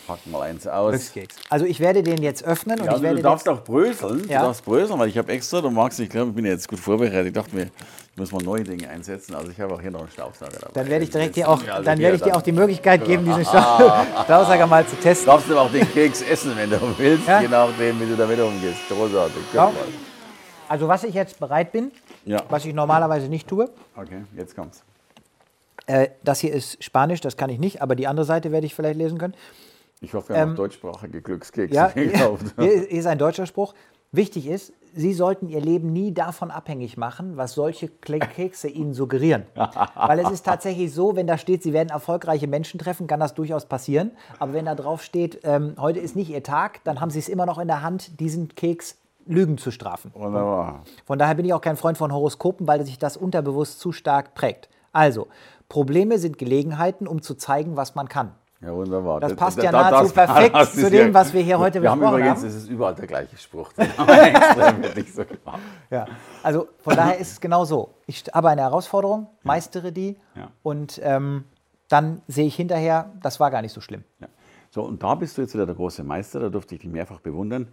pack mal eins aus. Glückskeks. Also ich werde den jetzt öffnen und Ja, ich also werde du darfst auch bröseln. Ja. Du darfst bröseln, weil ich habe extra, du magst, ich glaube, ich bin ja jetzt gut vorbereitet. Ich dachte mir, ich muss mal neue Dinge einsetzen. Also ich habe auch hier noch einen Staubsauger dabei. dann werde ich direkt dir auch, also dann werde ich dir auch die Möglichkeit geben, diesen Staubsauger mal zu testen. darfst du auch den Keks essen, wenn du willst, Ja. je nachdem, wie du damit umgehst. Großartig. Mal. Also was ich jetzt bereit bin, Ja. was ich normalerweise nicht tue, Okay, jetzt kommt's. äh, das hier ist Spanisch, das kann ich nicht, aber die andere Seite werde ich vielleicht lesen können. Ich hoffe, wir haben auch deutschsprachige Glückskekse Ähm, Ja, gekauft. hier ist- ein deutscher Spruch. Wichtig ist, Sie sollten Ihr Leben nie davon abhängig machen, was solche Kekse Ihnen suggerieren. Weil es ist tatsächlich so, wenn da steht, Sie werden erfolgreiche Menschen treffen, kann das durchaus passieren. Aber wenn da drauf steht, ähm, heute ist nicht Ihr Tag, dann haben Sie es immer noch in der Hand, diesen Keks Lügen zu strafen. Wunderbar. Von daher bin ich auch kein Freund von Horoskopen, weil sich das unterbewusst zu stark prägt. Also, Probleme sind Gelegenheiten, um zu zeigen, was man kann. Ja, wunderbar. Das Da- passt ja nahezu perfekt das zu dem, was wir hier heute Wir haben besprochen übrigens, haben. es ist überall der gleiche Spruch. Haben wir so. Ja, also von daher ist es genau so. Ich habe eine Herausforderung, meistere die Ja. und ähm, dann sehe ich hinterher, das war gar nicht so schlimm. Ja. So, und da bist du jetzt wieder der große Meister, da durfte ich dich mehrfach bewundern.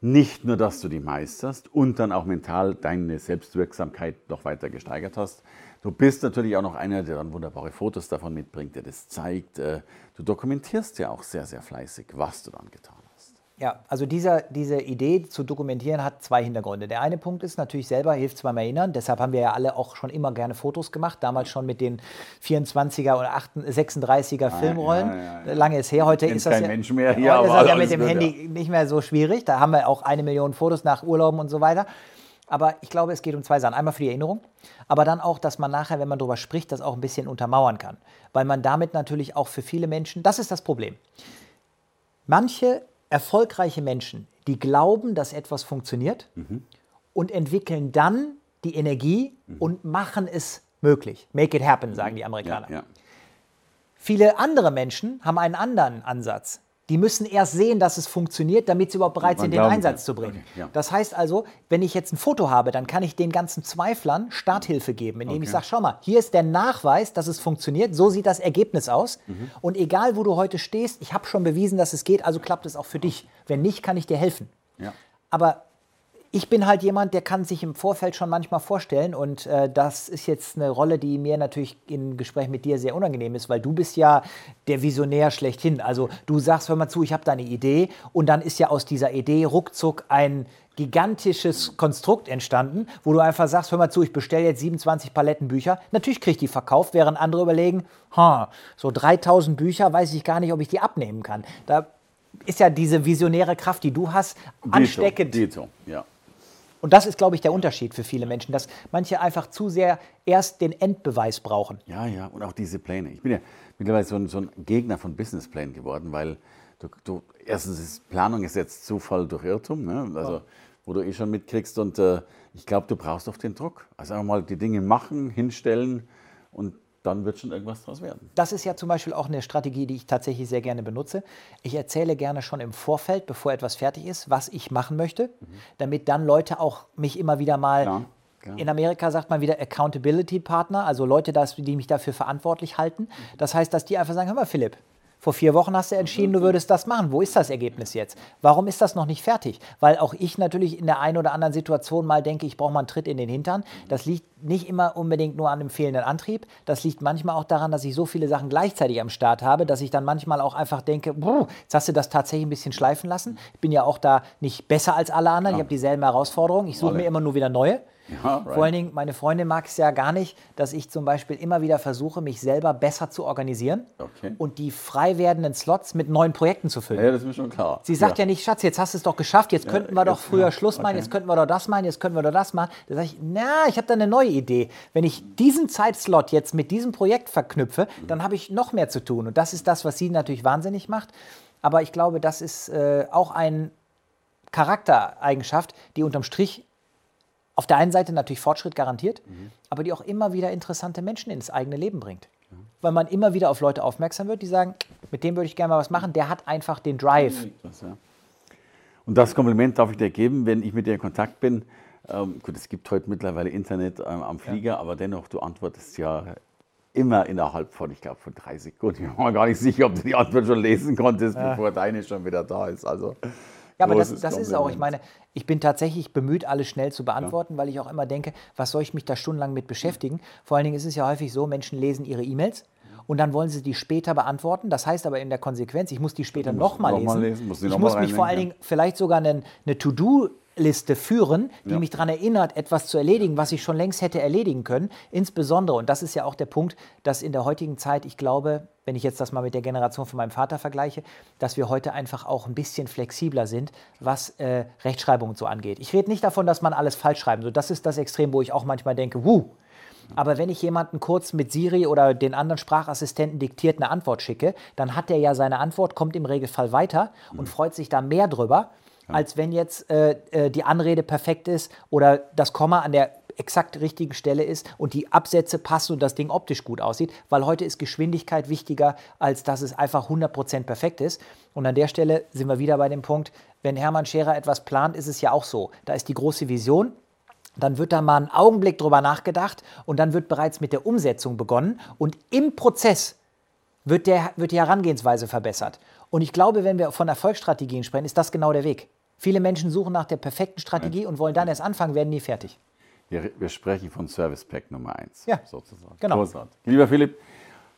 Nicht nur, dass du die meisterst und dann auch mental deine Selbstwirksamkeit noch weiter gesteigert hast. Du bist natürlich auch noch einer, der dann wunderbare Fotos davon mitbringt, der das zeigt. Äh, Du dokumentierst ja auch sehr, sehr fleißig, was du dann getan hast. Ja, also dieser, diese Idee zu dokumentieren hat zwei Hintergründe. Der eine Punkt ist natürlich selber, hilft es beim Erinnern. Deshalb haben wir ja alle auch schon immer gerne Fotos gemacht. Damals schon mit den 24er oder 36er Filmrollen. ja, ja, ja. Lange ist her. Heute ist das kein ja, Mensch mehr hier, heute ist das ja mit dem Handy nicht mehr so schwierig. Da haben wir auch eine Million Fotos nach Urlauben und so weiter. Aber ich glaube, es geht um zwei Sachen. Einmal für die Erinnerung, aber dann auch, dass man nachher, wenn man darüber spricht, das auch ein bisschen untermauern kann. Weil man damit natürlich auch für viele Menschen, das ist das Problem. Manche erfolgreiche Menschen, die glauben, dass etwas funktioniert mhm. und entwickeln dann die Energie mhm. und machen es möglich. Make it happen, sagen die Amerikaner. Ja, ja. Viele andere Menschen haben einen anderen Ansatz. Die müssen erst sehen, dass es funktioniert, damit sie überhaupt bereit sind, den Einsatz kann. zu bringen. Okay, ja. Das heißt also, wenn ich jetzt ein Foto habe, dann kann ich den ganzen Zweiflern Starthilfe geben, indem okay. ich sage, schau mal, hier ist der Nachweis, dass es funktioniert, so sieht das Ergebnis aus. Mhm. Und egal, wo du heute stehst, ich habe schon bewiesen, dass es geht, also klappt es auch für dich. Wenn nicht, kann ich dir helfen. Ja. Aber ich bin halt jemand, der kann sich im Vorfeld schon manchmal vorstellen und äh, das ist jetzt eine Rolle, die mir natürlich im Gespräch mit dir sehr unangenehm ist, weil du bist ja der Visionär schlechthin. Also du sagst, hör mal zu, ich habe da eine Idee und dann ist ja aus dieser Idee ruckzuck ein gigantisches Konstrukt entstanden, wo du einfach sagst, hör mal zu, ich bestelle jetzt 27 Paletten Bücher. Natürlich kriege ich die verkauft, während andere überlegen, ha, so 3000 Bücher, weiß ich gar nicht, ob ich die abnehmen kann. Da ist ja diese visionäre Kraft, die du hast, ansteckend. Dito, Dito, ja. Und das ist, glaube ich, der Unterschied für viele Menschen, dass manche einfach zu sehr erst den Endbeweis brauchen. Ja, ja, und auch diese Pläne. Ich bin ja mittlerweile so ein, so ein Gegner von Businessplänen geworden, weil du, du, erstens ist Planung ist jetzt Zufall durch Irrtum, ne? also, wo du eh schon mitkriegst. Und äh, ich glaube, du brauchst oft den Druck. Also einfach mal die Dinge machen, hinstellen und dann wird schon irgendwas daraus werden. Das ist ja zum Beispiel auch eine Strategie, die ich tatsächlich sehr gerne benutze. Ich erzähle gerne schon im Vorfeld, bevor etwas fertig ist, was ich machen möchte, mhm. damit dann Leute auch mich immer wieder mal. Klar, klar. In Amerika sagt man wieder Accountability Partner, also Leute, die mich dafür verantwortlich halten. Mhm. Das heißt, dass die einfach sagen: Hör mal, Philipp, vor vier Wochen hast du entschieden, du würdest das machen. Wo ist das Ergebnis jetzt? Warum ist das noch nicht fertig? Weil auch ich natürlich in der einen oder anderen Situation mal denke, ich brauche mal einen Tritt in den Hintern. Das liegt nicht immer unbedingt nur an dem fehlenden Antrieb. Das liegt manchmal auch daran, dass ich so viele Sachen gleichzeitig am Start habe, dass ich dann manchmal auch einfach denke, jetzt hast du das tatsächlich ein bisschen schleifen lassen. Ich bin ja auch da nicht besser als alle anderen. Ich habe dieselben Herausforderungen. Ich suche mir immer nur wieder neue. Ja, right. Vor allen Dingen, meine Freundin mag es ja gar nicht, dass ich zum Beispiel immer wieder versuche, mich selber besser zu organisieren okay. und die frei werdenden Slots mit neuen Projekten zu füllen. Ja, das ist mir schon klar. Sie sagt ja, ja nicht, Schatz, jetzt hast du es doch geschafft, jetzt ja, könnten wir doch früher Schluss machen, okay. jetzt könnten wir doch das machen, jetzt könnten wir doch das machen. Da sage ich, na, ich habe da eine neue Idee. Wenn ich diesen Zeitslot jetzt mit diesem Projekt verknüpfe, mhm. dann habe ich noch mehr zu tun. Und das ist das, was sie natürlich wahnsinnig macht. Aber ich glaube, das ist äh, auch eine Charaktereigenschaft, die unterm Strich auf der einen Seite natürlich Fortschritt garantiert, mhm. aber die auch immer wieder interessante Menschen ins eigene Leben bringt. Ja. Weil man immer wieder auf Leute aufmerksam wird, die sagen, mit dem würde ich gerne mal was machen, der hat einfach den Drive. Das, ja. Und das Kompliment darf ich dir geben, wenn ich mit dir in Kontakt bin. Ähm, gut, es gibt heute mittlerweile Internet ähm, am Flieger, ja. aber dennoch, du antwortest ja immer innerhalb von, ich glaube, von drei Sekunden. Ich bin mir gar nicht sicher, ob du die Antwort schon lesen konntest, bevor deine schon wieder da ist. Also ja, aber das, das ist auch, ich meine, ich bin tatsächlich bemüht, alles schnell zu beantworten, ja. weil ich auch immer denke, was soll ich mich da stundenlang mit beschäftigen? Vor allen Dingen ist es ja häufig so, Menschen lesen ihre E-Mails und dann wollen sie die später beantworten. Das heißt aber in der Konsequenz, ich muss die später nochmal noch lesen. lesen. Muss ich muss mich vor allen Dingen vielleicht sogar eine, eine To-Do Liste führen, die ja. mich daran erinnert, etwas zu erledigen, was ich schon längst hätte erledigen können. Insbesondere, und das ist ja auch der Punkt, dass in der heutigen Zeit, ich glaube, wenn ich jetzt das mal mit der Generation von meinem Vater vergleiche, dass wir heute einfach auch ein bisschen flexibler sind, was äh, Rechtschreibung und so angeht. Ich rede nicht davon, dass man alles falsch schreiben soll. Das ist das Extrem, wo ich auch manchmal denke, wuh. Aber wenn ich jemanden kurz mit Siri oder den anderen Sprachassistenten diktiert eine Antwort schicke, dann hat er ja seine Antwort, kommt im Regelfall weiter und mhm. freut sich da mehr drüber, als wenn jetzt äh, äh, die Anrede perfekt ist oder das Komma an der exakt richtigen Stelle ist und die Absätze passen und das Ding optisch gut aussieht, weil heute ist Geschwindigkeit wichtiger, als dass es einfach 100% perfekt ist. Und an der Stelle sind wir wieder bei dem Punkt, wenn Hermann Scherer etwas plant, ist es ja auch so. Da ist die große Vision, dann wird da mal einen Augenblick drüber nachgedacht und dann wird bereits mit der Umsetzung begonnen und im Prozess wird, der, wird die Herangehensweise verbessert. Und ich glaube, wenn wir von Erfolgsstrategien sprechen, ist das genau der Weg. Viele Menschen suchen nach der perfekten Strategie und wollen dann erst anfangen, werden nie fertig. Wir, wir sprechen von Service Pack Nummer 1, ja, sozusagen. Genau. Großartig. Lieber Philipp,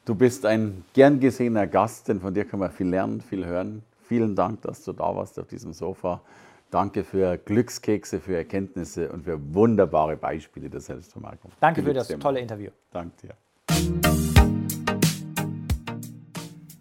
du bist ein gern gesehener Gast, denn von dir kann man viel lernen, viel hören. Vielen Dank, dass du da warst auf diesem Sofa. Danke für Glückskekse, für Erkenntnisse und für wunderbare Beispiele der Selbstvermarktung. Danke für das tolle Interview. Danke dir.